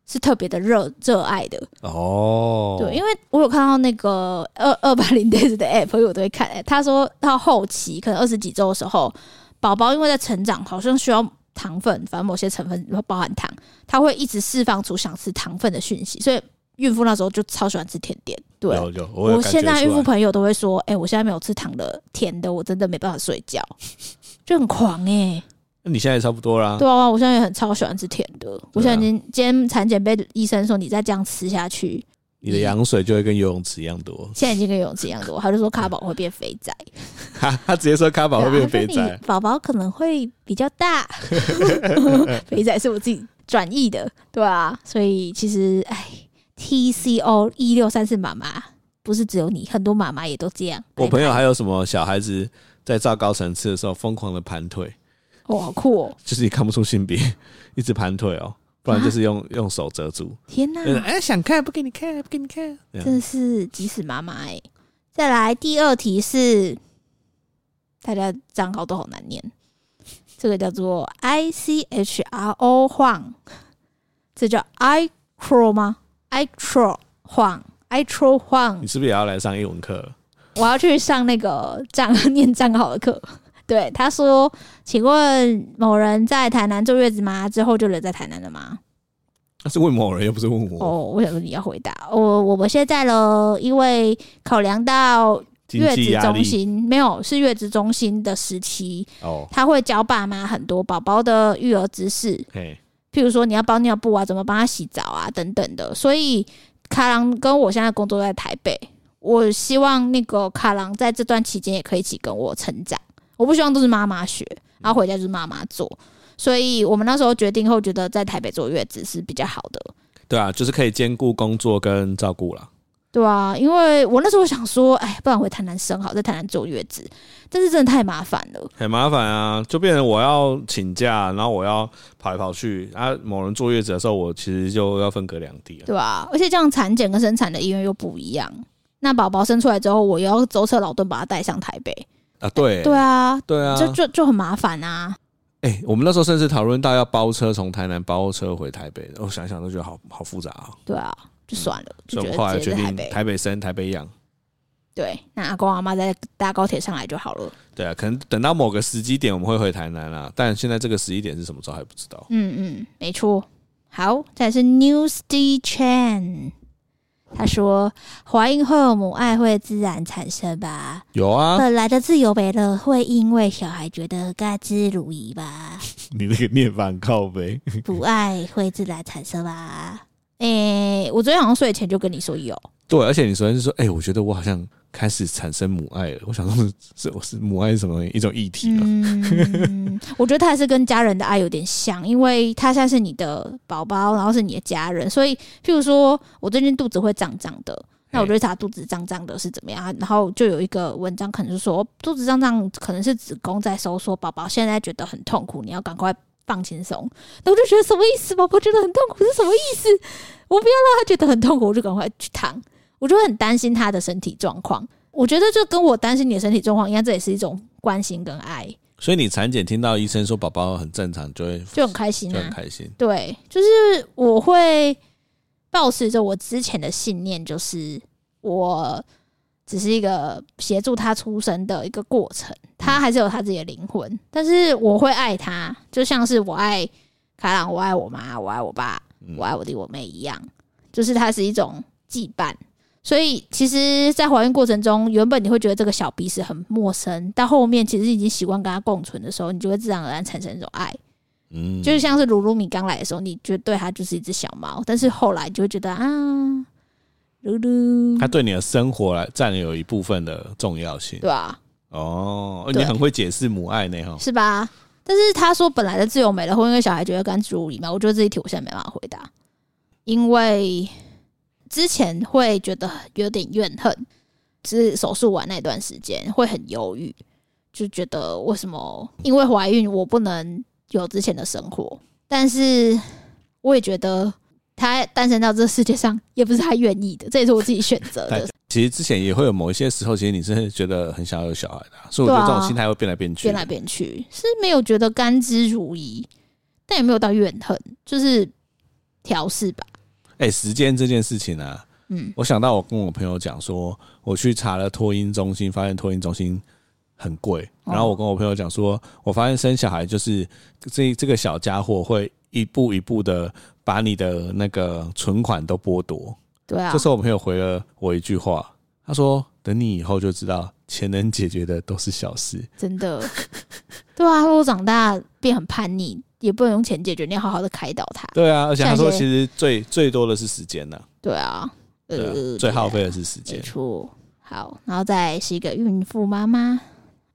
是特别的热热爱的。哦，对，因为我有看到那个二二八零 days 的 app，我都会看、欸。他说到后期可能二十几周的时候，宝宝因为在成长，好像需要糖分，反正某些成分包含糖，它会一直释放出想吃糖分的讯息，所以孕妇那时候就超喜欢吃甜点。对，有有，我我现在孕妇朋友都会说，哎、欸，我现在没有吃糖的甜的，我真的没办法睡觉，就很狂哎、欸。那你现在也差不多啦。对啊，我现在也很超喜欢吃甜的。我现在已经今天产检被医生说，你再这样吃下去，你的羊水就会跟游泳池一样多。现在已经跟游泳池一样多，他就说卡宝会变肥仔，他 <laughs> 他直接说卡宝会变肥仔，宝宝可能会比较大，<laughs> 肥仔是我自己转译的，对啊，所以其实哎，TCO 一六三四妈妈不是只有你，很多妈妈也都这样。我朋友还有什么小孩子在照高层次的时候疯狂的盘腿。哦，好酷哦！就是你看不出性别，一直盘腿哦，不然就是用、啊、用手遮住。天哪！哎、欸，想看不给你看，不给你看，真的是急死妈妈哎！再来第二题是，大家账号都好难念，这个叫做 I C H R O 晃，这叫 I Cro 吗？I Cro 晃，I Cro 晃。你是不是也要来上英文课？我要去上那个账念账号的课。对，他说：“请问某人在台南坐月子吗？之后就留在台南了吗？”他是问某人，又不是问我。哦，为什么你要回答。我我们现在呢，因为考量到月子中心没有是月子中心的时期哦，他会教爸妈很多宝宝的育儿知识，譬如说你要包尿布啊，怎么帮他洗澡啊等等的。所以卡郎跟我现在工作在台北，我希望那个卡郎在这段期间也可以一起跟我成长。我不希望都是妈妈学，然后回家就是妈妈做，所以我们那时候决定后，觉得在台北坐月子是比较好的。对啊，就是可以兼顾工作跟照顾了。对啊，因为我那时候想说，哎，不然回台南生好，在台南坐月子，但是真的太麻烦了，很麻烦啊，就变成我要请假，然后我要跑来跑去啊。某人坐月子的时候，我其实就要分隔两地了。对啊，而且这样产检跟生产的医院又不一样，那宝宝生出来之后，我又要舟车劳顿把他带上台北。啊，对，对啊，对啊，就就就很麻烦啊。哎、欸，我们那时候甚至讨论到要包车从台南包车回台北，我想想都觉得好好复杂啊。对啊，就算了，就后来决定台北。生台北养。对，那阿公阿妈再搭高铁上来就好了。对啊，可能等到某个时机点我们会回台南啦，但现在这个时机点是什么时候还不知道。嗯嗯，没错。好，再是 News D Chan，他说怀孕后母爱会自然产生吧？有啊，本来的自由没了会因为小孩觉得甘之如饴吧？<laughs> 你那个念反靠呗。母爱会自然产生吧？诶、欸，我昨天好像睡前就跟你说有。对，而且你昨天是说，哎、欸，我觉得我好像开始产生母爱了。我想说 <laughs> 是，我是母爱是什么一种议题啊？嗯，<laughs> 我觉得他还是跟家人的爱有点像，因为他现在是你的宝宝，然后是你的家人，所以譬如说我最近肚子会胀胀的，那我觉得他肚子胀胀的是怎么样，然后就有一个文章可能是说肚子胀胀可能是子宫在收缩，宝宝现在觉得很痛苦，你要赶快放轻松。那我就觉得什么意思？宝宝觉得很痛苦是什么意思？我不要让他觉得很痛苦，我就赶快去躺。我就会很担心他的身体状况，我觉得就跟我担心你的身体状况一样，这也是一种关心跟爱。所以你产检听到医生说宝宝很正常，就会就很开心啊，就很开心。对，就是我会抱持着我之前的信念，就是我只是一个协助他出生的一个过程，他还是有他自己的灵魂，但是我会爱他，就像是我爱卡朗，我爱我妈，我爱我爸，我爱我弟我妹一样，就是它是一种羁绊。所以，其实，在怀孕过程中，原本你会觉得这个小鼻屎很陌生，到后面其实已经习惯跟它共存的时候，你就会自然而然产生一种爱。嗯，就是像是鲁鲁米刚来的时候，你觉得对它就是一只小猫，但是后来就会觉得啊，鲁鲁，它对你的生活来占有一部分的重要性，对啊，哦，你很会解释母爱呢，哈，是吧？但是他说本来的自由美了，会因为小孩觉得甘之如飴嘛？我觉得这一题我现在没办法回答，因为。之前会觉得有点怨恨，是手术完那段时间会很忧郁，就觉得为什么因为怀孕我不能有之前的生活？但是我也觉得他诞生到这世界上也不是他愿意的，这也是我自己选择的。其实之前也会有某一些时候，其实你是觉得很想要有小孩的，所以我觉得这种心态会变来变去，变来变去是没有觉得甘之如饴，但也没有到怨恨，就是调试吧。哎、欸，时间这件事情啊，嗯，我想到我跟我朋友讲说，我去查了托婴中心，发现托婴中心很贵。然后我跟我朋友讲说，我发现生小孩就是这这个小家伙会一步一步的把你的那个存款都剥夺。对啊，这时候我朋友回了我一句话，他说：“等你以后就知道，钱能解决的都是小事。”真的，<laughs> 对啊，我长大变很叛逆。也不能用钱解决，你要好好的开导他。对啊，而且他说其实最最多的是时间呢。对啊，呃，最耗费的是时间。没错。好，然后再是一个孕妇妈妈。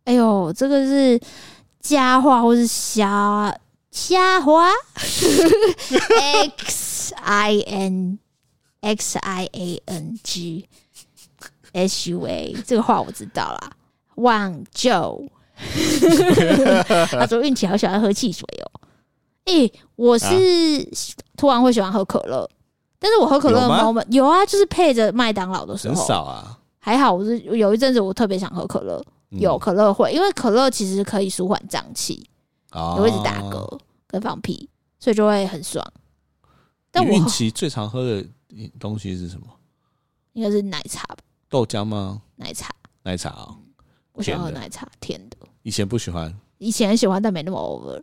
哎呦，这个是佳话或是瞎瞎话？X I N X I A N G S U A，这个话我知道啦。望就 <laughs> <laughs> 他说运气好喜欢喝汽水哦。诶、欸，我是突然会喜欢喝可乐，但是我喝可乐的 moment 有啊，就是配着麦当劳的时候很少啊。还好我是有一阵子我特别想喝可乐，有可乐会，因为可乐其实可以舒缓胀气，也会一直打嗝跟放屁，所以就会很爽。但我孕期最常喝的东西是什么？应该是奶茶吧？豆浆吗？奶茶，奶茶啊、哦，我喜欢喝奶茶，甜的。以前不喜欢，以前很喜欢，但没那么 over。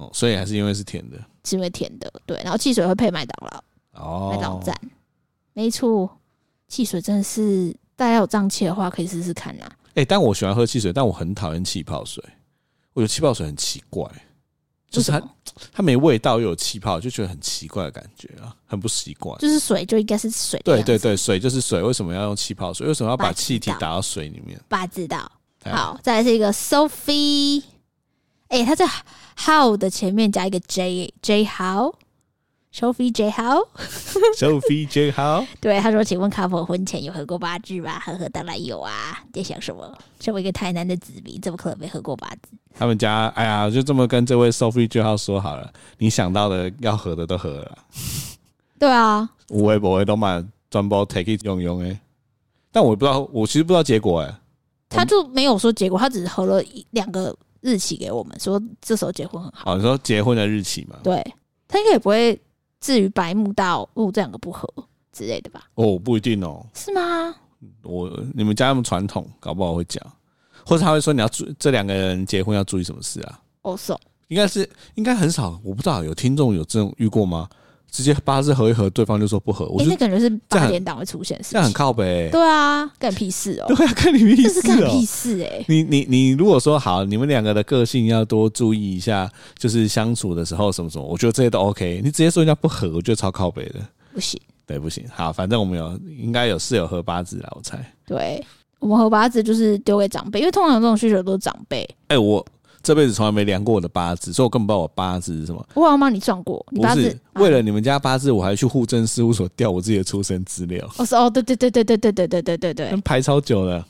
哦，所以还是因为是甜的，是因为甜的，对。然后汽水会配麦当劳，哦，麦当劳赞，没错。汽水真的是大家有胀气的话，可以试试看呐。哎，但我喜欢喝汽水，但我很讨厌气泡水。我觉得气泡水很奇怪，就是它它没味道又有气泡，就觉得很奇怪的感觉啊，很不习惯。就是水就应该是水，对对对，水就是水，为什么要用气泡水？为什么要把气体打到水里面？爸知道。好，再来是一个 Sophie，哎，他在。How 的前面加一个 J J How，Sophie J How，Sophie J How，<laughs> <laughs> 对，他说：“请问 Couple 婚前有喝过八字吗？”呵呵，当然有啊！在想什么？身为一个台南的子民，怎么可能没喝过八字？他们家，哎呀，就这么跟这位 Sophie J How 说好了，你想到的要喝的都喝了。<laughs> 对啊，无微不微都买专包 take it 用用哎，但我不知道，我其实不知道结果哎，他就没有说结果，他只是喝了一两个。日期给我们说，这时候结婚很好。哦，你说结婚的日期嘛？对，他应该也不会至于白目到哦，这两个不合，之类的吧？哦，不一定哦。是吗？我你们家那么传统，搞不好会讲，或者他会说你要注这两个人结婚要注意什么事啊？哦，是。应该是应该很少，我不知道有听众有这种遇过吗？直接八字合一合，对方就说不合。我觉得那感觉是八点档会出现，这样很靠北。对啊，干屁事哦！对啊，干你屁事哦！这是干屁事哎！你你你，如果说好，你们两个的个性要多注意一下，就是相处的时候什么什么，我觉得这些都 OK。你直接说人家不合，我觉得超靠北的。不行，对，不行。好，反正我们有应该有室友合八字啦，我猜。对，我们合八字就是丢给长辈，因为通常这种需求都是长辈。哎，我。这辈子从来没量过我的八字，所以我根本不知道我八字是什么。我好像帮你算过，你八字。不是，为了你们家八字，我还去户政事务所调我自己的出生资料。<laughs> 哦，是哦，对对对对对对对对对对对，排超久了，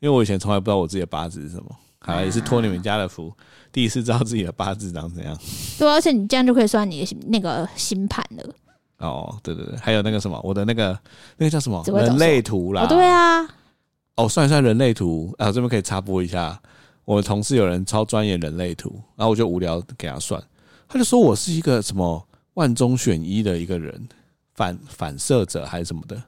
因为我以前从来不知道我自己的八字是什么，好像也是托你们家的福，第一次知道自己的八字长怎样。对，而且你这样就可以算你的那个星盘了。哦，对对对，还有那个什么，我的那个那个叫什么人类图啦。哦，对啊。哦，算一算人类图啊，这边可以插播一下。我的同事有人超专业人类图，然后我就无聊给他算，他就说我是一个什么万中选一的一个人，反反射者还是什么的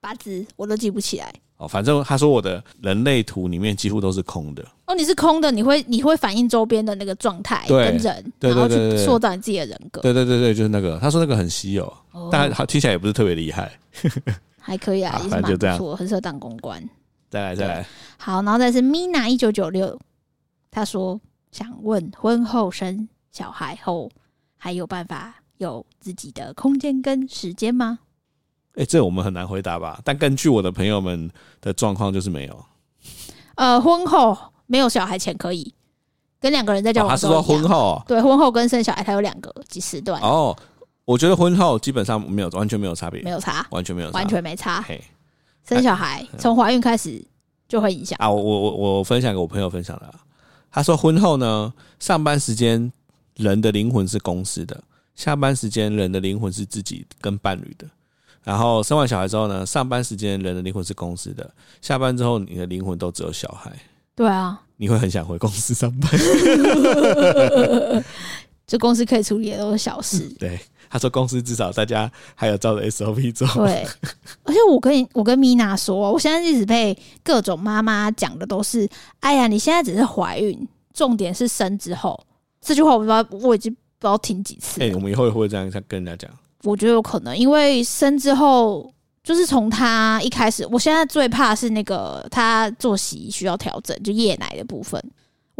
八字我都记不起来。哦，反正他说我的人类图里面几乎都是空的。哦，你是空的，你会你会反映周边的那个状态跟人，然后去塑造你自己的人格。对对对对，就是那个。他说那个很稀有，哦、但好听起来也不是特别厉害，<laughs> 还可以啊，也是蛮不错，很适合当公关。再来再来，好，然后再是 Mina 一九九六。他说：“想问婚后生小孩后，还有办法有自己的空间跟时间吗？”哎、欸，这我们很难回答吧？但根据我的朋友们的状况，就是没有。呃，婚后没有小孩前可以跟两个人在交往、哦。他是说婚后？对，婚后跟生小孩，他有两个几时段。哦，我觉得婚后基本上没有，完全没有差别，没有差，完全没有差，完全没差。嘿，生小孩从怀孕开始就会影响啊！我我我分享给我朋友分享的。他说：“婚后呢，上班时间人的灵魂是公司的，下班时间人的灵魂是自己跟伴侣的。然后生完小孩之后呢，上班时间人的灵魂是公司的，下班之后你的灵魂都只有小孩。对啊，你会很想回公司上班。<laughs> 这公司可以处理的都是小事。<laughs> 对，他说公司至少大家还有照着 SOP <laughs> 做。对，而且我跟你，我跟米娜说，我现在一直被各种妈妈讲的都是，哎呀，你现在只是怀孕，重点是生之后。这句话我不知道，我已经不知道听几次。哎、欸，我们以后会不会这样跟人家讲？我觉得有可能，因为生之后就是从他一开始，我现在最怕是那个他作息需要调整，就夜奶的部分。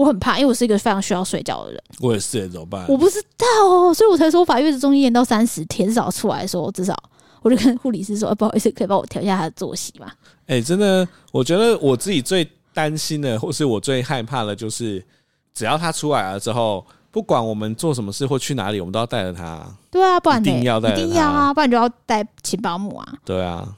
我很怕，因为我是一个非常需要睡觉的人。我也是，怎么办？我不知道哦，所以我才说我把月子中心延到三十天，至少出来的时候，至少我就跟护理师说、欸：<laughs> “不好意思，可以帮我调一下他的作息吗？”哎、欸，真的，我觉得我自己最担心的，或是我最害怕的，就是只要他出来了之后，不管我们做什么事或去哪里，我们都要带着他。对啊，不然一定要带，一定要啊，不然就要带请保姆啊。对啊。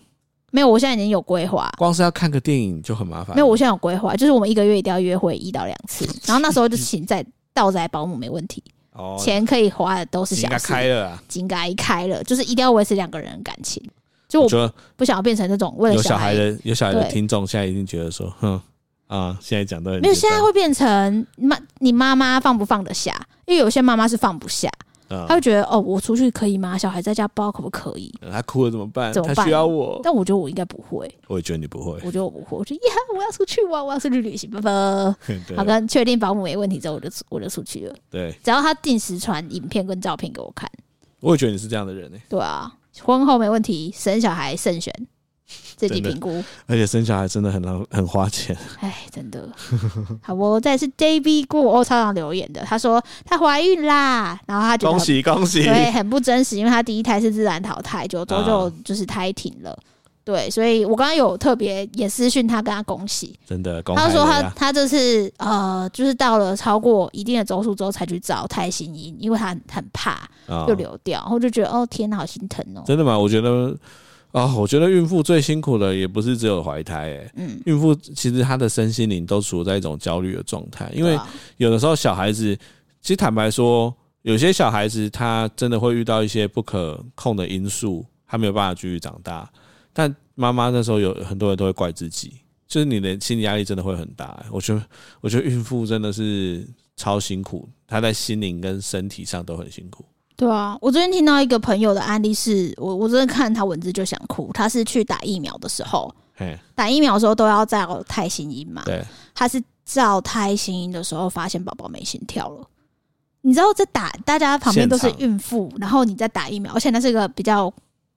没有，我现在已经有规划。光是要看个电影就很麻烦。没有，我现在有规划，就是我们一个月一定要约会一到两次，然后那时候就请在倒宅保姆没问题。哦，钱可以花的都是小事。开了，井盖一开了，就是一定要维持两个人的感情。就我不想要变成那种为了小孩，有小孩的有小孩的听众，现在一定觉得说，哼啊，现在讲的没有，现在会变成妈，你妈妈放不放得下？因为有些妈妈是放不下。他会觉得哦，我出去可以吗？小孩在家不知道可不可以？他哭了怎么办？怎么办？他需要我，但我觉得我应该不会。我也觉得你不会。我觉得我不会。我觉得呀，我要出去玩，我要出去旅行，拜拜。<laughs> 好，跟确定保姆没问题之后，我就我就出去了。对，只要他定时传影片跟照片给我看。我也觉得你是这样的人呢。对啊，婚后没问题，生小孩慎选。自己评估，而且生小孩真的很浪很花钱。哎，真的。<laughs> 好，我再是 JB 过欧超长留言的，他说他怀孕啦，然后他觉得恭喜恭喜，对，很不真实，因为他第一胎是自然淘汰，九周就就是胎停了。啊、对，所以我刚刚有特别也私讯他，跟他恭喜，真的。他说他他这次呃，就是到了超过一定的周数之后才去找胎心音，因为他很，很怕又流掉，然后就觉得哦天哪，好心疼哦。真的吗？我觉得。啊、哦，我觉得孕妇最辛苦的也不是只有怀胎，诶，嗯，孕妇其实她的身心灵都处在一种焦虑的状态，因为有的时候小孩子，其实坦白说，有些小孩子他真的会遇到一些不可控的因素，他没有办法继续长大。但妈妈那时候有很多人都会怪自己，就是你的心理压力真的会很大。我觉得，我觉得孕妇真的是超辛苦，她在心灵跟身体上都很辛苦。对啊，我昨天听到一个朋友的案例是，是我我真的看他文字就想哭。他是去打疫苗的时候，打疫苗的时候都要照胎心音嘛。对，他是照胎心音的时候发现宝宝没心跳了。你知道，在打大家旁边都是孕妇，然后你在打疫苗，而且那是一个比较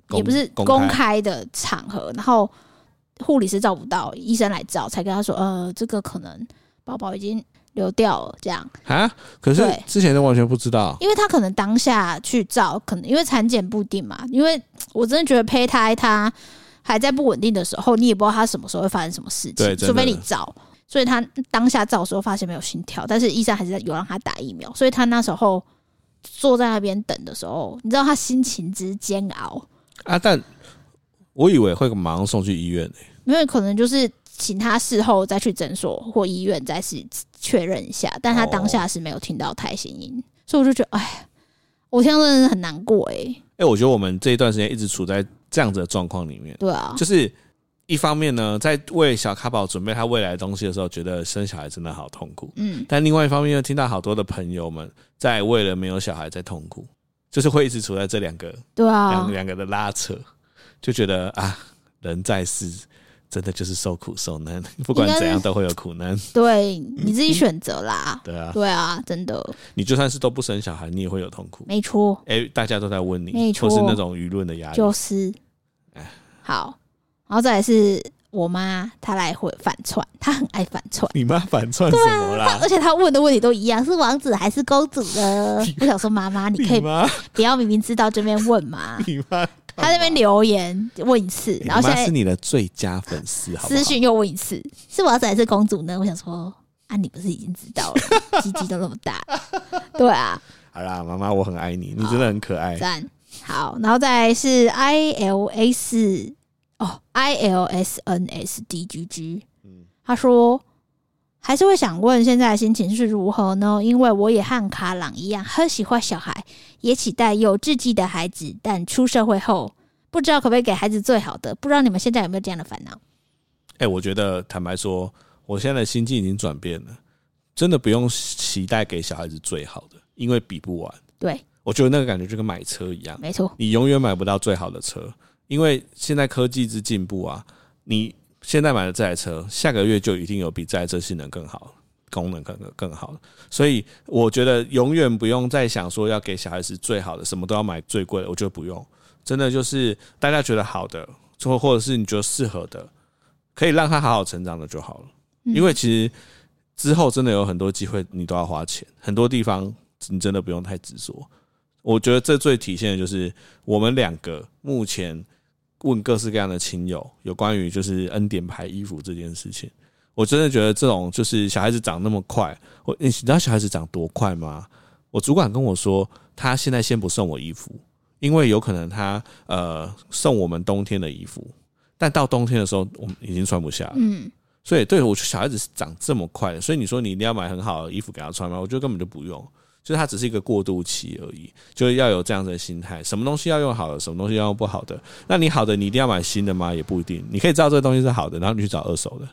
也不是公开的场合，然后护理师照不到，医生来照，才跟他说，呃，这个可能宝宝已经。流掉了，这样啊？可是之前都完全不知道，因为他可能当下去照，可能因为产检不定嘛。因为我真的觉得胚胎它还在不稳定的时候，你也不知道他什么时候会发生什么事情，除非你照。所以他当下照的时候发现没有心跳，但是医生还是有让他打疫苗。所以他那时候坐在那边等的时候，你知道他心情之煎熬啊！但我以为会马上送去医院呢、欸，因为可能就是。请他事后再去诊所或医院再次确认一下，但他当下是没有听到胎心音，哦、所以我就觉得，哎，我现在真的很难过哎。哎，我觉得我们这一段时间一直处在这样子的状况里面。对啊，就是一方面呢，在为小咖宝准备他未来的东西的时候，觉得生小孩真的好痛苦。嗯，但另外一方面又听到好多的朋友们在为了没有小孩在痛苦，就是会一直处在这两个对啊两两个的拉扯，就觉得啊，人在世。真的就是受苦受难，<laughs> 不管怎样都会有苦难。对，你自己选择啦。<laughs> 对啊，对啊，真的。你就算是都不生小孩，你也会有痛苦。没错。哎、欸，大家都在问你，没错，或是那种舆论的压力。就是。好，然后再来是我妈，她来回反串，她很爱反串。你妈反串什么啦？啊、而且她问的问题都一样，是王子还是公主呢？<laughs> 我想说，妈妈，你可以不要明明知道这边问吗？<laughs> 你妈。他那边留言问一次，然后现在是你的最佳粉丝，私讯又问一次，是王子还是公主呢？我想说啊，你不是已经知道了？<laughs> 鸡鸡都那么大，对啊。好啦，妈妈，我很爱你，你真的很可爱。赞，好，然后再来是 I L S 哦，I L S N S D G G，嗯，他说。还是会想问现在的心情是如何呢？因为我也和卡朗一样，很喜欢小孩，也期待有志气的孩子。但出社会后，不知道可不可以给孩子最好的？不知道你们现在有没有这样的烦恼？哎、欸，我觉得坦白说，我现在的心境已经转变了，真的不用期待给小孩子最好的，因为比不完。对，我觉得那个感觉就跟买车一样，没错，你永远买不到最好的车，因为现在科技之进步啊，你。现在买的这台车，下个月就一定有比这台车性能更好、功能更更好。所以我觉得永远不用再想说要给小孩子最好的，什么都要买最贵的。我觉得不用，真的就是大家觉得好的，或或者是你觉得适合的，可以让他好好成长的就好了。因为其实之后真的有很多机会，你都要花钱，很多地方你真的不用太执着。我觉得这最体现的就是我们两个目前。问各式各样的亲友有关于就是恩典牌衣服这件事情，我真的觉得这种就是小孩子长那么快，我你知道小孩子长多快吗？我主管跟我说，他现在先不送我衣服，因为有可能他呃送我们冬天的衣服，但到冬天的时候我们已经穿不下了。嗯，所以对我小孩子是长这么快的，所以你说你一定要买很好的衣服给他穿吗？我觉得根本就不用。就是它只是一个过渡期而已，就是要有这样的心态。什么东西要用好的，什么东西要用不好的？那你好的，你一定要买新的吗？也不一定。你可以知道这个东西是好的，然后你去找二手的。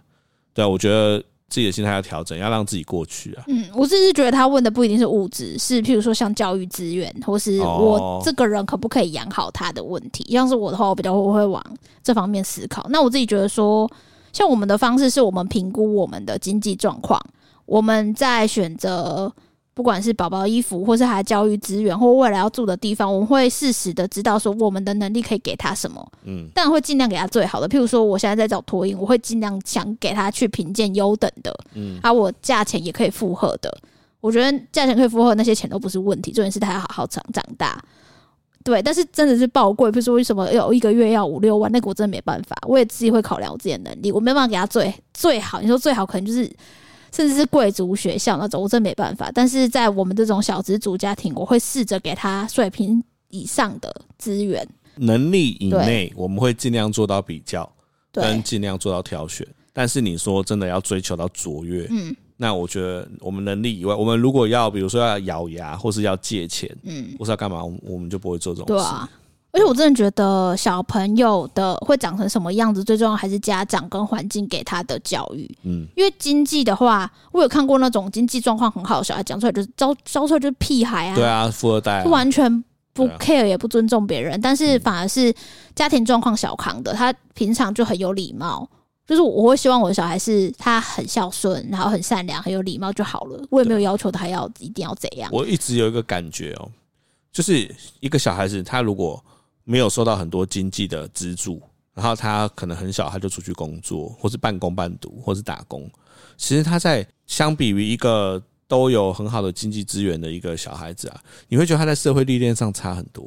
对啊，我觉得自己的心态要调整，要让自己过去啊。嗯，我只是觉得他问的不一定是物质，是譬如说像教育资源，或是我这个人可不可以养好他的问题。像是我的话，我比较会往这方面思考。那我自己觉得说，像我们的方式是我们评估我们的经济状况，我们在选择。不管是宝宝衣服，或是他的教育资源，或未来要住的地方，我们会适时的知道说我们的能力可以给他什么，嗯，但会尽量给他最好的。譬如说，我现在在找托婴，我会尽量想给他去评鉴优等的，嗯，啊，我价钱也可以负荷的。我觉得价钱可以负荷那些钱都不是问题，重点是他要好好长长大。对，但是真的是爆贵，比如说为什么有一个月要五六万，那个我真的没办法。我也自己会考量我自己的能力，我没办法给他最最好。你说最好可能就是。甚至是贵族学校那种，我真没办法。但是在我们这种小资族家庭，我会试着给他水平以上的资源，能力以内，我们会尽量做到比较，跟尽量做到挑选。但是你说真的要追求到卓越，嗯，那我觉得我们能力以外，我们如果要比如说要咬牙，或是要借钱，嗯，或是要干嘛，我们就不会做这种事。而且我真的觉得小朋友的会长成什么样子，最重要还是家长跟环境给他的教育。嗯，因为经济的话，我有看过那种经济状况很好的小孩，讲出来就是招招出来就是屁孩啊。对啊，富二代啊，完全不 care 也不尊重别人，但是反而是家庭状况小康的，他平常就很有礼貌。就是我会希望我的小孩是他很孝顺，然后很善良，很有礼貌就好了。我也没有要求他要一定要怎样。我一直有一个感觉哦，就是一个小孩子，他如果没有受到很多经济的资助，然后他可能很小他就出去工作，或是半工半读，或是打工。其实他在相比于一个都有很好的经济资源的一个小孩子啊，你会觉得他在社会历练上差很多，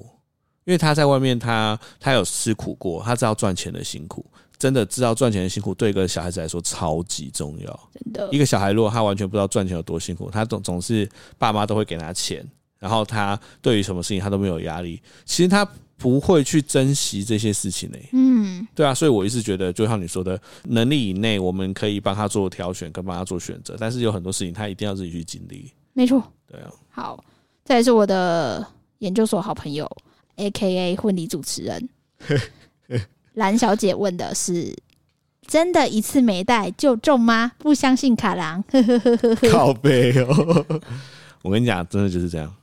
因为他在外面他他有吃苦过，他知道赚钱的辛苦。真的知道赚钱的辛苦，对一个小孩子来说超级重要。真的，一个小孩如果他完全不知道赚钱有多辛苦，他总总是爸妈都会给他钱，然后他对于什么事情他都没有压力，其实他不会去珍惜这些事情呢。嗯，对啊，所以我一直觉得，就像你说的，能力以内我们可以帮他做挑选，跟帮他做选择，但是有很多事情他一定要自己去经历。没错，对啊。好，这也是我的研究所好朋友，AKA 婚礼主持人。<laughs> 蓝小姐问的是：真的一次没带就中吗？不相信卡郎，<laughs> 靠背哦！我跟你讲，真的就是这样，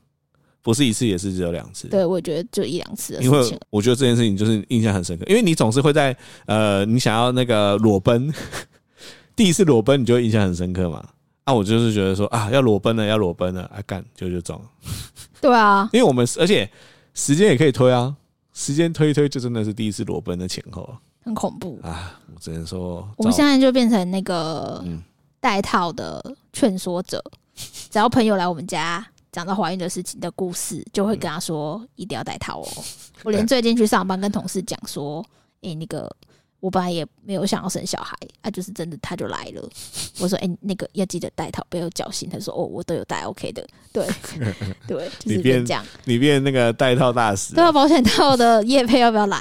不是一次，也是只有两次。对，我觉得就一两次。因为我觉得这件事情就是印象很深刻，因为你总是会在呃，你想要那个裸奔，第一次裸奔，你就会印象很深刻嘛。啊，我就是觉得说啊，要裸奔了，要裸奔了，啊干就就中了。对啊，<laughs> 因为我们而且时间也可以推啊。时间推一推，就真的是第一次裸奔的前后，很恐怖啊！我只能说，我们现在就变成那个带套的劝说者，只要朋友来我们家讲到怀孕的事情的故事，就会跟他说一定要带套哦。<laughs> 我连最近去上班跟同事讲说，诶，那个。我本来也没有想要生小孩，啊，就是真的他就来了。<laughs> 我说：“哎、欸，那个要记得带套，不要侥幸。”他说：“哦，我都有带，OK 的。”对 <laughs> 对，就是这样。你变那个带套大使，对啊，保险套的叶配要不要来？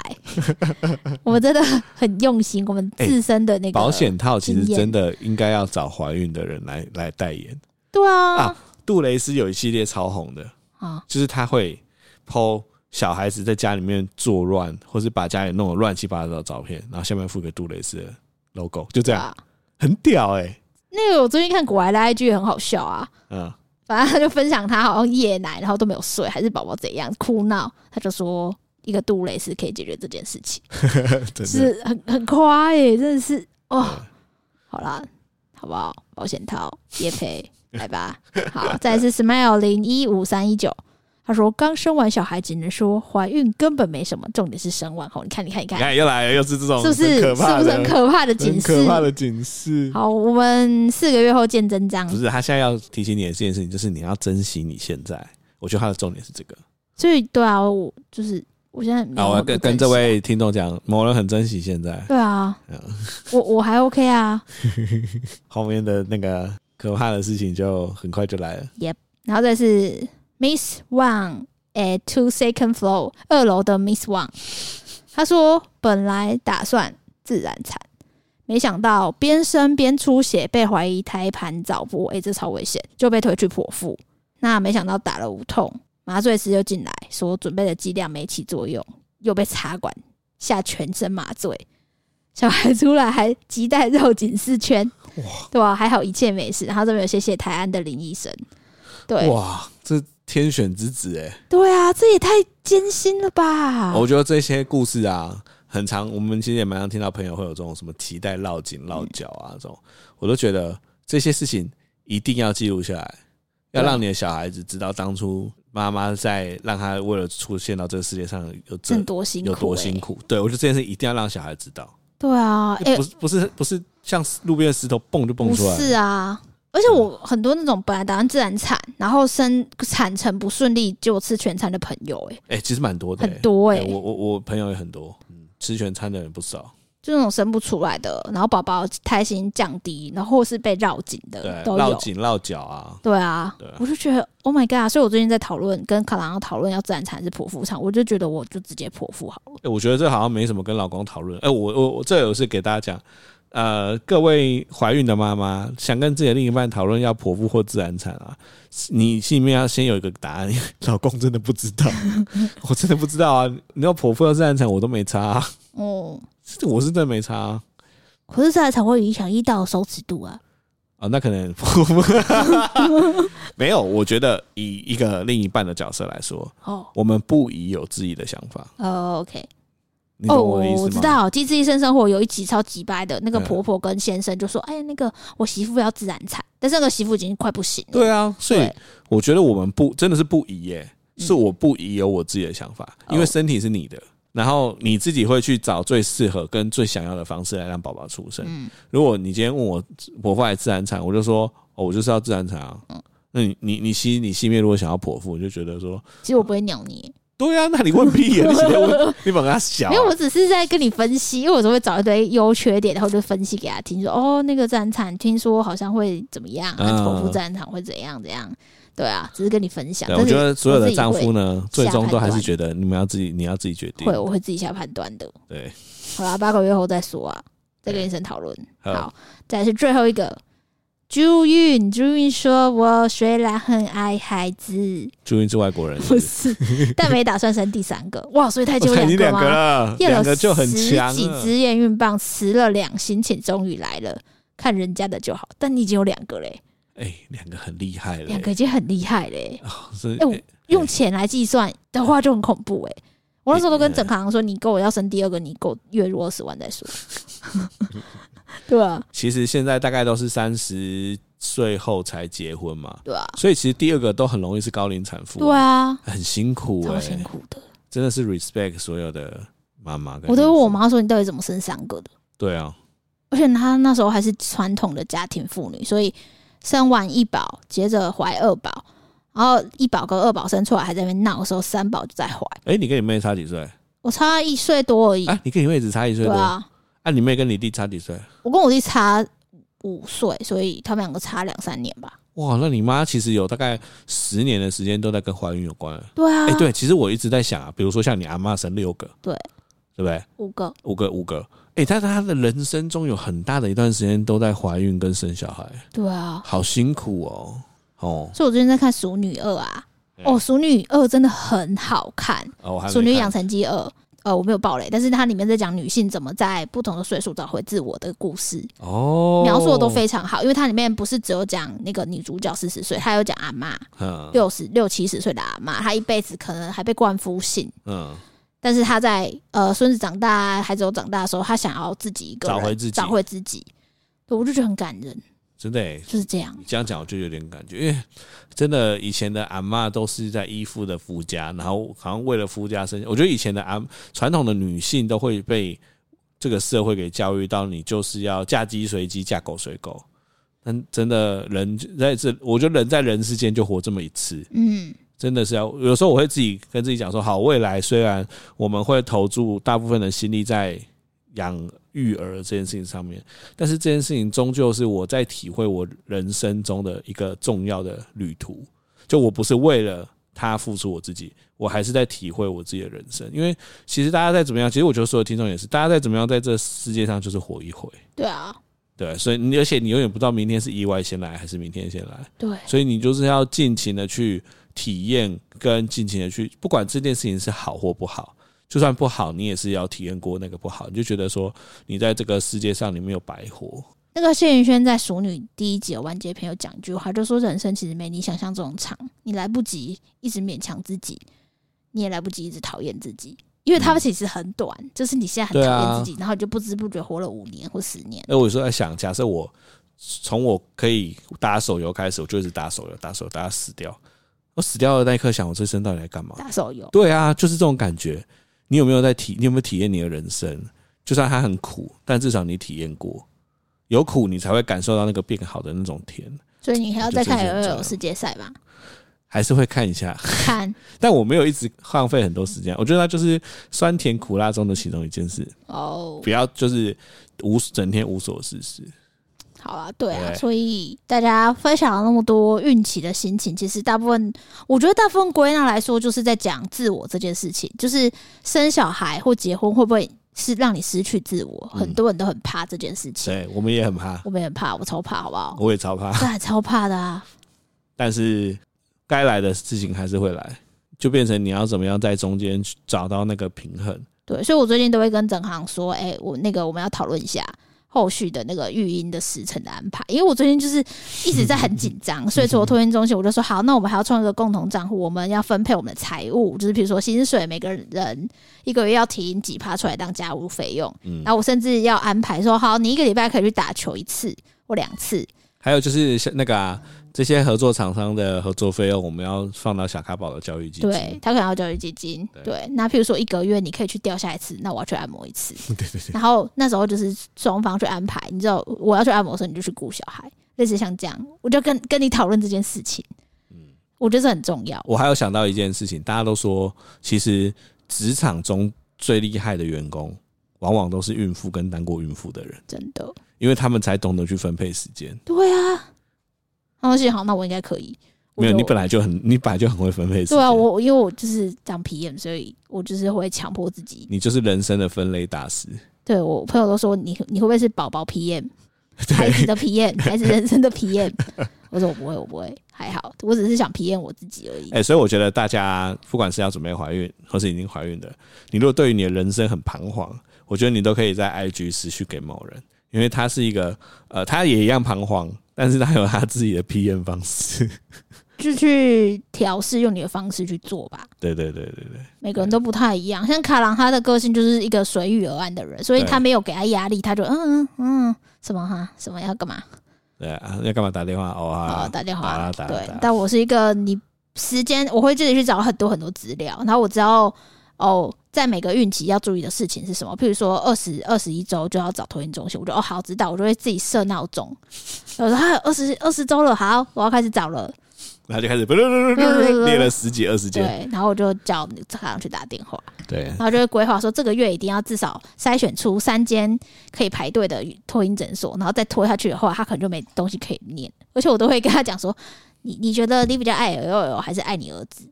我们真的很用心，我们自身的那个、欸、保险套其实真的应该要找怀孕的人来来代言。对啊，啊，杜蕾斯有一系列超红的啊，就是他会 po。小孩子在家里面作乱，或是把家里弄得乱七八糟的照片，然后下面附个杜蕾斯的 logo，就这样，啊、很屌哎、欸。那个我最近看国外的 IG 很好笑啊，嗯，反正他就分享他好像夜奶，然后都没有睡，还是宝宝怎样哭闹，他就说一个杜蕾斯可以解决这件事情，<laughs> 真是很很夸哎、欸，真的是哦。好啦，好不好？保险套业配 <laughs> 来吧。好，再来是 Smile 零一五三一九。他说：“刚生完小孩，只能说怀孕根本没什么，重点是生完后，你看，你看，你看，你看又来了，又是这种，是不是？是不是很可怕的警示？可怕的警示。好，我们四个月后见真章。不是，他现在要提醒你的这件事情，就是你要珍惜你现在。我觉得他的重点是这个。所以，对啊，我就是我现在，我要跟跟这位听众讲，某人很珍惜现在。对啊，我我还 OK 啊。<laughs> 后面的那个可怕的事情就很快就来了。Yep，然后这是。” Miss Wang at two second floor 二楼的 Miss Wang，他说本来打算自然产，没想到边生边出血，被怀疑胎盘早剥，哎，这超危险，就被推去剖腹。那没想到打了无痛，麻醉师又进来说准备的剂量没起作用，又被插管下全身麻醉，小孩出来还脐带绕颈四圈，对吧？还好一切没事。然后这边有谢谢台安的林医生，对，哇，这。天选之子，哎，对啊，这也太艰辛了吧！我觉得这些故事啊，很长，我们其实也蛮常听到朋友会有这种什么脐带绕颈、绕脚啊，这种，我都觉得这些事情一定要记录下来，要让你的小孩子知道当初妈妈在让他为了出现到这个世界上有这多辛苦，有多辛苦。对，我觉得这件事一定要让小孩知道。对啊，不是不是不是像路边的石头蹦就蹦出来，是啊。而且我很多那种本来打算自然产，然后生产程不顺利就吃全餐的朋友、欸，哎，哎，其实蛮多的、欸，很多哎、欸，我我我朋友也很多，嗯，吃全餐的人不少，就那种生不出来的，然后宝宝胎心降低，然后或是被绕颈的，对，都有绕颈绕脚啊，对啊，我就觉得 Oh my God！所以我最近在讨论跟卡郎要讨论要自然产还是剖腹产，我就觉得我就直接剖腹好了。哎，我觉得这好像没什么跟老公讨论，哎，我我我这有事给大家讲。呃，各位怀孕的妈妈想跟自己的另一半讨论要剖腹或自然产啊，你心里面要先有一个答案。<laughs> 老公真的不知道，<laughs> 我真的不知道啊！你要剖腹要自然产，我都没差啊。哦，我是真的没差啊。可是自然产会影响阴道的收缩度啊。哦，那可能 <laughs> 没有。我觉得以一个另一半的角色来说，哦，我们不宜有自己的想法。哦，OK。你懂我的意思吗？哦，我知道，《机智医生生活》有一集超级掰的，那个婆婆跟先生就说：“哎，那个我媳妇要自然产，但是那个媳妇已经快不行了。”对啊，所以我觉得我们不真的是不宜耶，是我不宜有我自己的想法，因为身体是你的。然后你自己会去找最适合跟最想要的方式来让宝宝出生。嗯，如果你今天问我婆婆还是自然产，我就说哦，我就是要自然产啊。嗯，那你你你西你西面如果想要剖腹，我就觉得说，其实我不会鸟你。对啊，那你问屁啊？你问你把他小、啊，因为我只是在跟你分析，因为我总会找一堆优缺点，然后就分析给他听，说哦，那个自然产听说好像会怎么样，剖腹自然产会怎样怎样。对啊，只是跟你分享。我觉得所有的丈夫呢，最终都还是觉得你们要自己，你要自己决定。会，我会自己下判断的。对，好啦，八个月后再说啊，再跟医生讨论。好，再是最后一个。朱韵，朱韵说：“我虽然很爱孩子。<laughs> ”朱韵是外国人，不是，但没打算生第三个。<laughs> 哇，所以他就两个吗？两个就很强。十几支验孕棒，吃了两星期，终于来了。看人家的就好，但你已经有两个嘞。哎、欸，两个很厉害了，两个已经很厉害嘞。哎、哦欸，我用钱来计算的话就很恐怖哎。我那时候都跟整行说：“你够我要生第二个，你够月入二十万再说。” <laughs> 对啊，其实现在大概都是三十岁后才结婚嘛。对啊，所以其实第二个都很容易是高龄产妇。对啊，很辛苦、欸，超辛苦的。真的是 respect 所有的妈妈。我都问我妈说：“你到底怎么生三个的？”对啊，而且她那时候还是传统的家庭妇女，所以。生完一宝，接着怀二宝，然后一宝跟二宝生出来还在那边闹的时候，三宝就在怀。哎、欸，你跟你妹差几岁？我差一岁多而已。啊，你跟你妹只差一岁多？对啊。啊，你妹跟你弟差几岁？我跟我弟差五岁，所以他们两个差两三年吧。哇，那你妈其实有大概十年的时间都在跟怀孕有关。对啊。哎、欸，对，其实我一直在想啊，比如说像你阿妈生六个，对，对不对？五个，五个，五个。哎、欸，他他的人生中有很大的一段时间都在怀孕跟生小孩，对啊，好辛苦哦，哦。所以我最近在看《熟女二》啊，哦，《熟女二》真的很好看，哦，《熟女养成记二》呃，我没有爆雷，但是它里面在讲女性怎么在不同的岁数找回自我的故事，哦，描述的都非常好，因为它里面不是只有讲那个女主角四十岁，她有讲阿嬷，六十六七十岁的阿嬷，她一辈子可能还被灌夫性，嗯。但是她在呃孙子长大，孩子都长大的时候，她想要自己一个人找回自己，找回自己，我就觉得很感人，真的、欸，就是这样。你这样讲我就有点感觉，因为真的以前的阿嬷都是在依附的夫家，然后好像为了夫家生。我觉得以前的阿传统的女性都会被这个社会给教育到，你就是要嫁鸡随鸡，嫁狗随狗。但真的人在这，我觉得人在人世间就活这么一次，嗯。真的是要有时候我会自己跟自己讲说，好，未来虽然我们会投注大部分的心力在养育儿这件事情上面，但是这件事情终究是我在体会我人生中的一个重要的旅途。就我不是为了他付出我自己，我还是在体会我自己的人生。因为其实大家再怎么样，其实我觉得所有听众也是，大家再怎么样在这世界上就是活一回。对啊，对，所以你而且你永远不知道明天是意外先来还是明天先来。对，所以你就是要尽情的去。体验跟尽情的去，不管这件事情是好或不好，就算不好，你也是要体验过那个不好，你就觉得说，你在这个世界上你没有白活。那个谢云轩在《熟女》第一集有完结篇有讲一句话，就说人生其实没你想象中长，你来不及一直勉强自己，你也来不及一直讨厌自己，因为他们其实很短，嗯、就是你现在很讨厌自己，啊、然后你就不知不觉活了五年或十年。那，我有时候在想，假设我从我可以打手游开始，我就一直打手游，打手游，打到死掉。我死掉的那一刻，想我这生到底在干嘛？打手游。对啊，就是这种感觉。你有没有在体？你有没有体验你的人生？就算它很苦，但至少你体验过。有苦，你才会感受到那个变好的那种甜。所以你还要再看有没有世界赛吧？还是会看一下。看。<laughs> 但我没有一直浪费很多时间。我觉得它就是酸甜苦辣中的其中一件事。哦。不要就是无整天无所事事。好啊，对啊，所以大家分享了那么多孕期的心情，其实大部分，我觉得大部分归纳来说，就是在讲自我这件事情，就是生小孩或结婚会不会是让你失去自我？很多人都很怕这件事情。对，我们也很怕，我们也很怕，我超怕，好不好？我也超怕，对，超怕的啊。但是该来的事情还是会来，就变成你要怎么样在中间找到那个平衡。对，所以我最近都会跟整行说，哎，我那个我们要讨论一下。后续的那个育婴的时程的安排，因为我最近就是一直在很紧张，<laughs> 所以说我托婴中心，我就说好，那我们还要创一个共同账户，我们要分配我们的财务，就是比如说薪水，每个人一个月要提几趴出来当家务费用，嗯，然后我甚至要安排说，好，你一个礼拜可以去打球一次或两次，还有就是那个啊。这些合作厂商的合作费用，我们要放到小卡宝的教育基金。对，他可能要教育基金。对，对，那譬如说一个月你可以去掉下一次，那我要去按摩一次。<laughs> 对对对。然后那时候就是双方去安排，你知道我要去按摩的时候，你就去顾小孩，类似像这样，我就跟跟你讨论这件事情。嗯，我觉得这很重要。我还有想到一件事情，大家都说，其实职场中最厉害的员工，往往都是孕妇跟当过孕妇的人。真的，因为他们才懂得去分配时间。对啊。那行好，那我应该可以。没有，你本来就很，你本来就很会分配。对啊，我因为我就是当 PM，所以我就是会强迫自己。你就是人生的分类大师。对，我朋友都说你，你会不会是宝宝 PM，<laughs> 孩子的皮炎还是人生的皮炎我说我不会，我不会，还好，我只是想 PM 我自己而已。哎、欸，所以我觉得大家不管是要准备怀孕，或是已经怀孕的，你如果对于你的人生很彷徨，我觉得你都可以在 IG 私讯给某人，因为他是一个，呃，他也一样彷徨。但是他有他自己的 PM 方式，<laughs> 就去调试，用你的方式去做吧。对对对对对，每个人都不太一样。像卡郎，他的个性就是一个随遇而安的人，所以他没有给他压力，他就嗯嗯嗯，什么哈，什么要干嘛？对啊，要干嘛打电话？哦啊，打电话。对，但我是一个你时间，我会自己去找很多很多资料，然后我知道哦。在每个孕期要注意的事情是什么？譬如说二十二十一周就要找托婴中心，我就哦好知道，我就会自己设闹钟。有时候还有二十二十周了，好，我要开始找了。然后就开始列了十几二十件。对，然后我就叫这样去打电话。对，然后就会规划说这个月一定要至少筛选出三间可以排队的托婴诊所，然后再拖下去的话，他可能就没东西可以念。而且我都会跟他讲说，<laughs> 你你觉得你比较爱尔尔还是爱你儿子？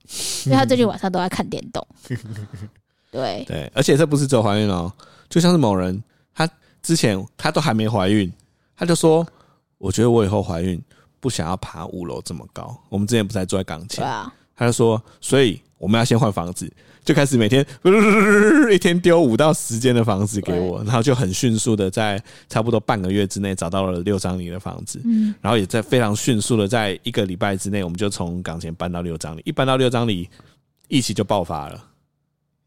因为他最近晚上都在看电动。<laughs> 对对，而且这不是只有怀孕哦，就像是某人，他之前他都还没怀孕，他就说：“我觉得我以后怀孕不想要爬五楼这么高。”我们之前不是在住在港前，啊、他就说：“所以我们要先换房子，就开始每天一天丢五到十间的房子给我，然后就很迅速的在差不多半个月之内找到了六张里的房子，嗯，然后也在非常迅速的在一个礼拜之内，我们就从港前搬到六张里，一搬到六张里，疫情就爆发了。”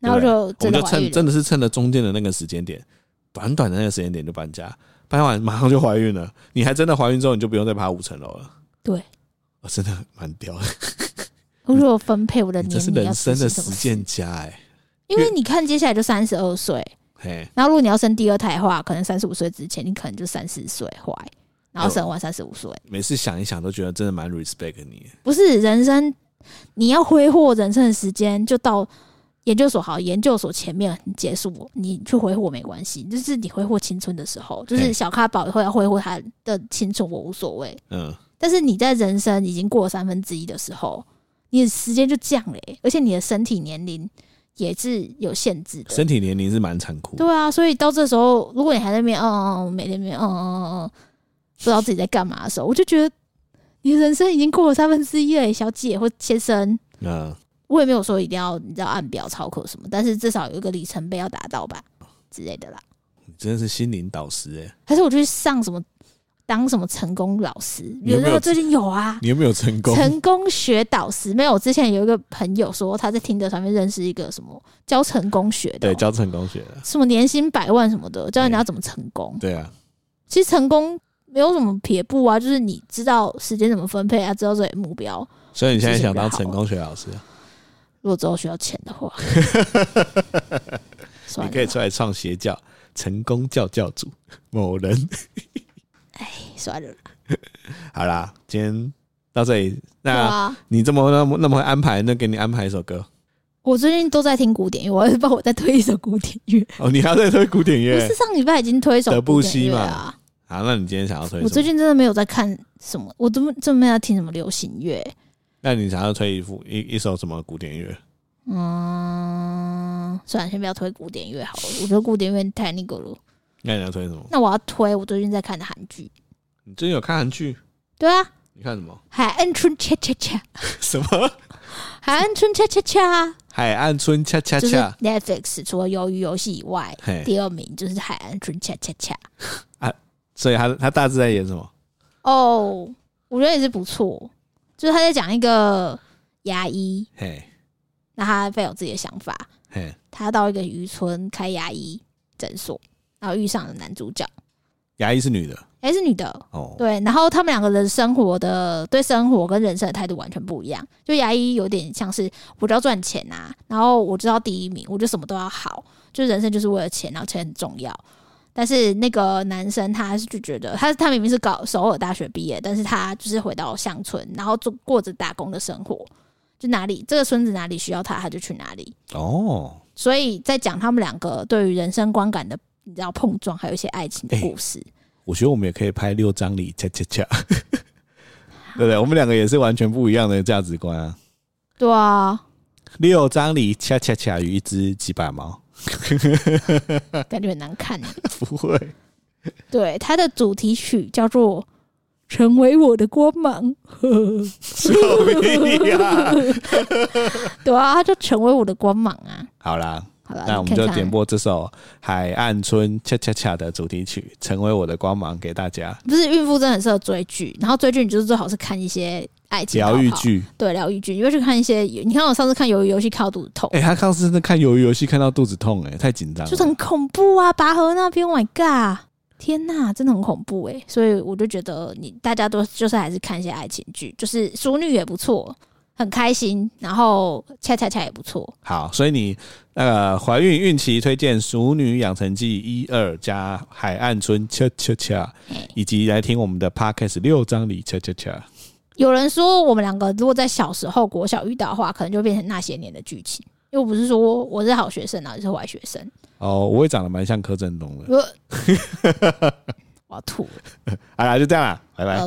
然后就我们就趁真的是趁着中间的那个时间点，短短的那个时间点就搬家，搬完马上就怀孕了。你还真的怀孕之后，你就不用再爬五层楼了。对，我真的蛮屌的。如果分配我的年龄，这是人生的实践家哎。因为你看，接下来就三十二岁，嘿，然后如果你要生第二胎的话，可能三十五岁之前，你可能就三十岁怀，然后生完三十五岁。每次想一想，都觉得真的蛮 respect 你。不是人生，你要挥霍人生的时间，就到。研究所好，研究所前面结束，你去挥霍没关系，就是你挥霍青春的时候，就是小咖宝以后要挥霍他的青春，我无所谓。嗯，但是你在人生已经过了三分之一的时候，你的时间就降了，而且你的身体年龄也是有限制的。身体年龄是蛮残酷。对啊，所以到这时候，如果你还在那边，嗯嗯，每天边，嗯嗯嗯，不知道自己在干嘛的时候，我就觉得你的人生已经过了三分之一了，小姐或先生。嗯。我也没有说一定要你知道按表操课什么，但是至少有一个里程碑要达到吧之类的啦。你真的是心灵导师哎、欸，还是我去上什么当什么成功老师？有没有最近有啊？你有没有成功？成功学导师没有。我之前有一个朋友说他在听的上面认识一个什么教成功学的，对，教成功学的，什么年薪百万什么的，教人家怎么成功。对啊，其实成功没有什么撇步啊，就是你知道时间怎么分配啊，知道自己的目标。所以你现在想当成功学老师？如果之后需要钱的话，<laughs> 你可以出来创邪教，成功教教主 <laughs> 某人。哎，算了。<laughs> 好啦，今天到这里。那你这么那么那么会安排，那给你安排一首歌。我最近都在听古典乐，我要帮我再推一首古典乐。哦，你还要再推古典乐？不是上礼拜已经推一首德布西嘛？好，那你今天想要推？我最近真的没有在看什么，我都真没有听什么流行乐。那你想要推一副一一首什么古典乐？嗯，算了，先不要推古典乐好了。我觉得古典乐太那个了。那你要推什么？那我要推我最近在看的韩剧。你最近有看韩剧？对啊。你看什么？海岸村恰恰恰。<laughs> 什么？海岸村恰恰恰。海岸村恰恰恰。Netflix 除了鱿鱼游戏以外，第二名就是海岸村恰恰恰。<laughs> 啊，所以他他大致在演什么？哦，我觉得也是不错，就是他在讲一个牙医，嘿，那他非常有自己的想法，嘿，他到一个渔村开牙医诊所，然后遇上了男主角，牙医是女的，哎，是女的。哦，对，然后他们两个人生活的对生活跟人生的态度完全不一样，就牙医有点像是我就要赚钱啊，然后我知道第一名，我就什么都要好，就人生就是为了钱，然后钱很重要。但是那个男生他是就觉得他他明明是搞首尔大学毕业，但是他就是回到乡村，然后做过着打工的生活，就哪里这个村子哪里需要他，他就去哪里。哦，所以在讲他们两个对于人生观感的你知道碰撞，还有一些爱情的故事。欸、我觉得我们也可以拍六张里恰恰恰，<laughs> 对不对？我们两个也是完全不一样的价值观啊。对啊，六张里恰恰恰与一只几百毛。<laughs> 感觉很难看。不会，对，它的主题曲叫做《成为我的光芒》。救命啊！<laughs> 对啊，它就成为我的光芒啊。好啦，好了，那我们就点播这首《海岸村恰恰恰》的主题曲《成为我的光芒》给大家。不是孕妇真的很适合追剧，然后追剧你就是最好是看一些。爱情疗愈剧，对疗愈剧，你会去看一些。你看我上次看鱿鱼游戏看到肚子痛，哎、欸，他上次在看鱿鱼游戏看到肚子痛、欸，哎，太紧张了，就是很恐怖啊！拔河那边，Oh my god，天哪，真的很恐怖哎、欸！所以我就觉得你大家都就是还是看一些爱情剧，就是淑女也不错，很开心，然后恰恰恰也不错。好，所以你那个怀孕孕期推荐《熟女养成记》一二加海岸村恰恰恰，以及来听我们的 Podcast 六章里恰恰恰。有人说，我们两个如果在小时候国小遇到的话，可能就变成那些年的剧情。又不是说我是好学生啊，就是坏学生。哦，我也长得蛮像柯震东的。我，<laughs> 我要吐了。<laughs> 好啦，就这样啦，拜拜。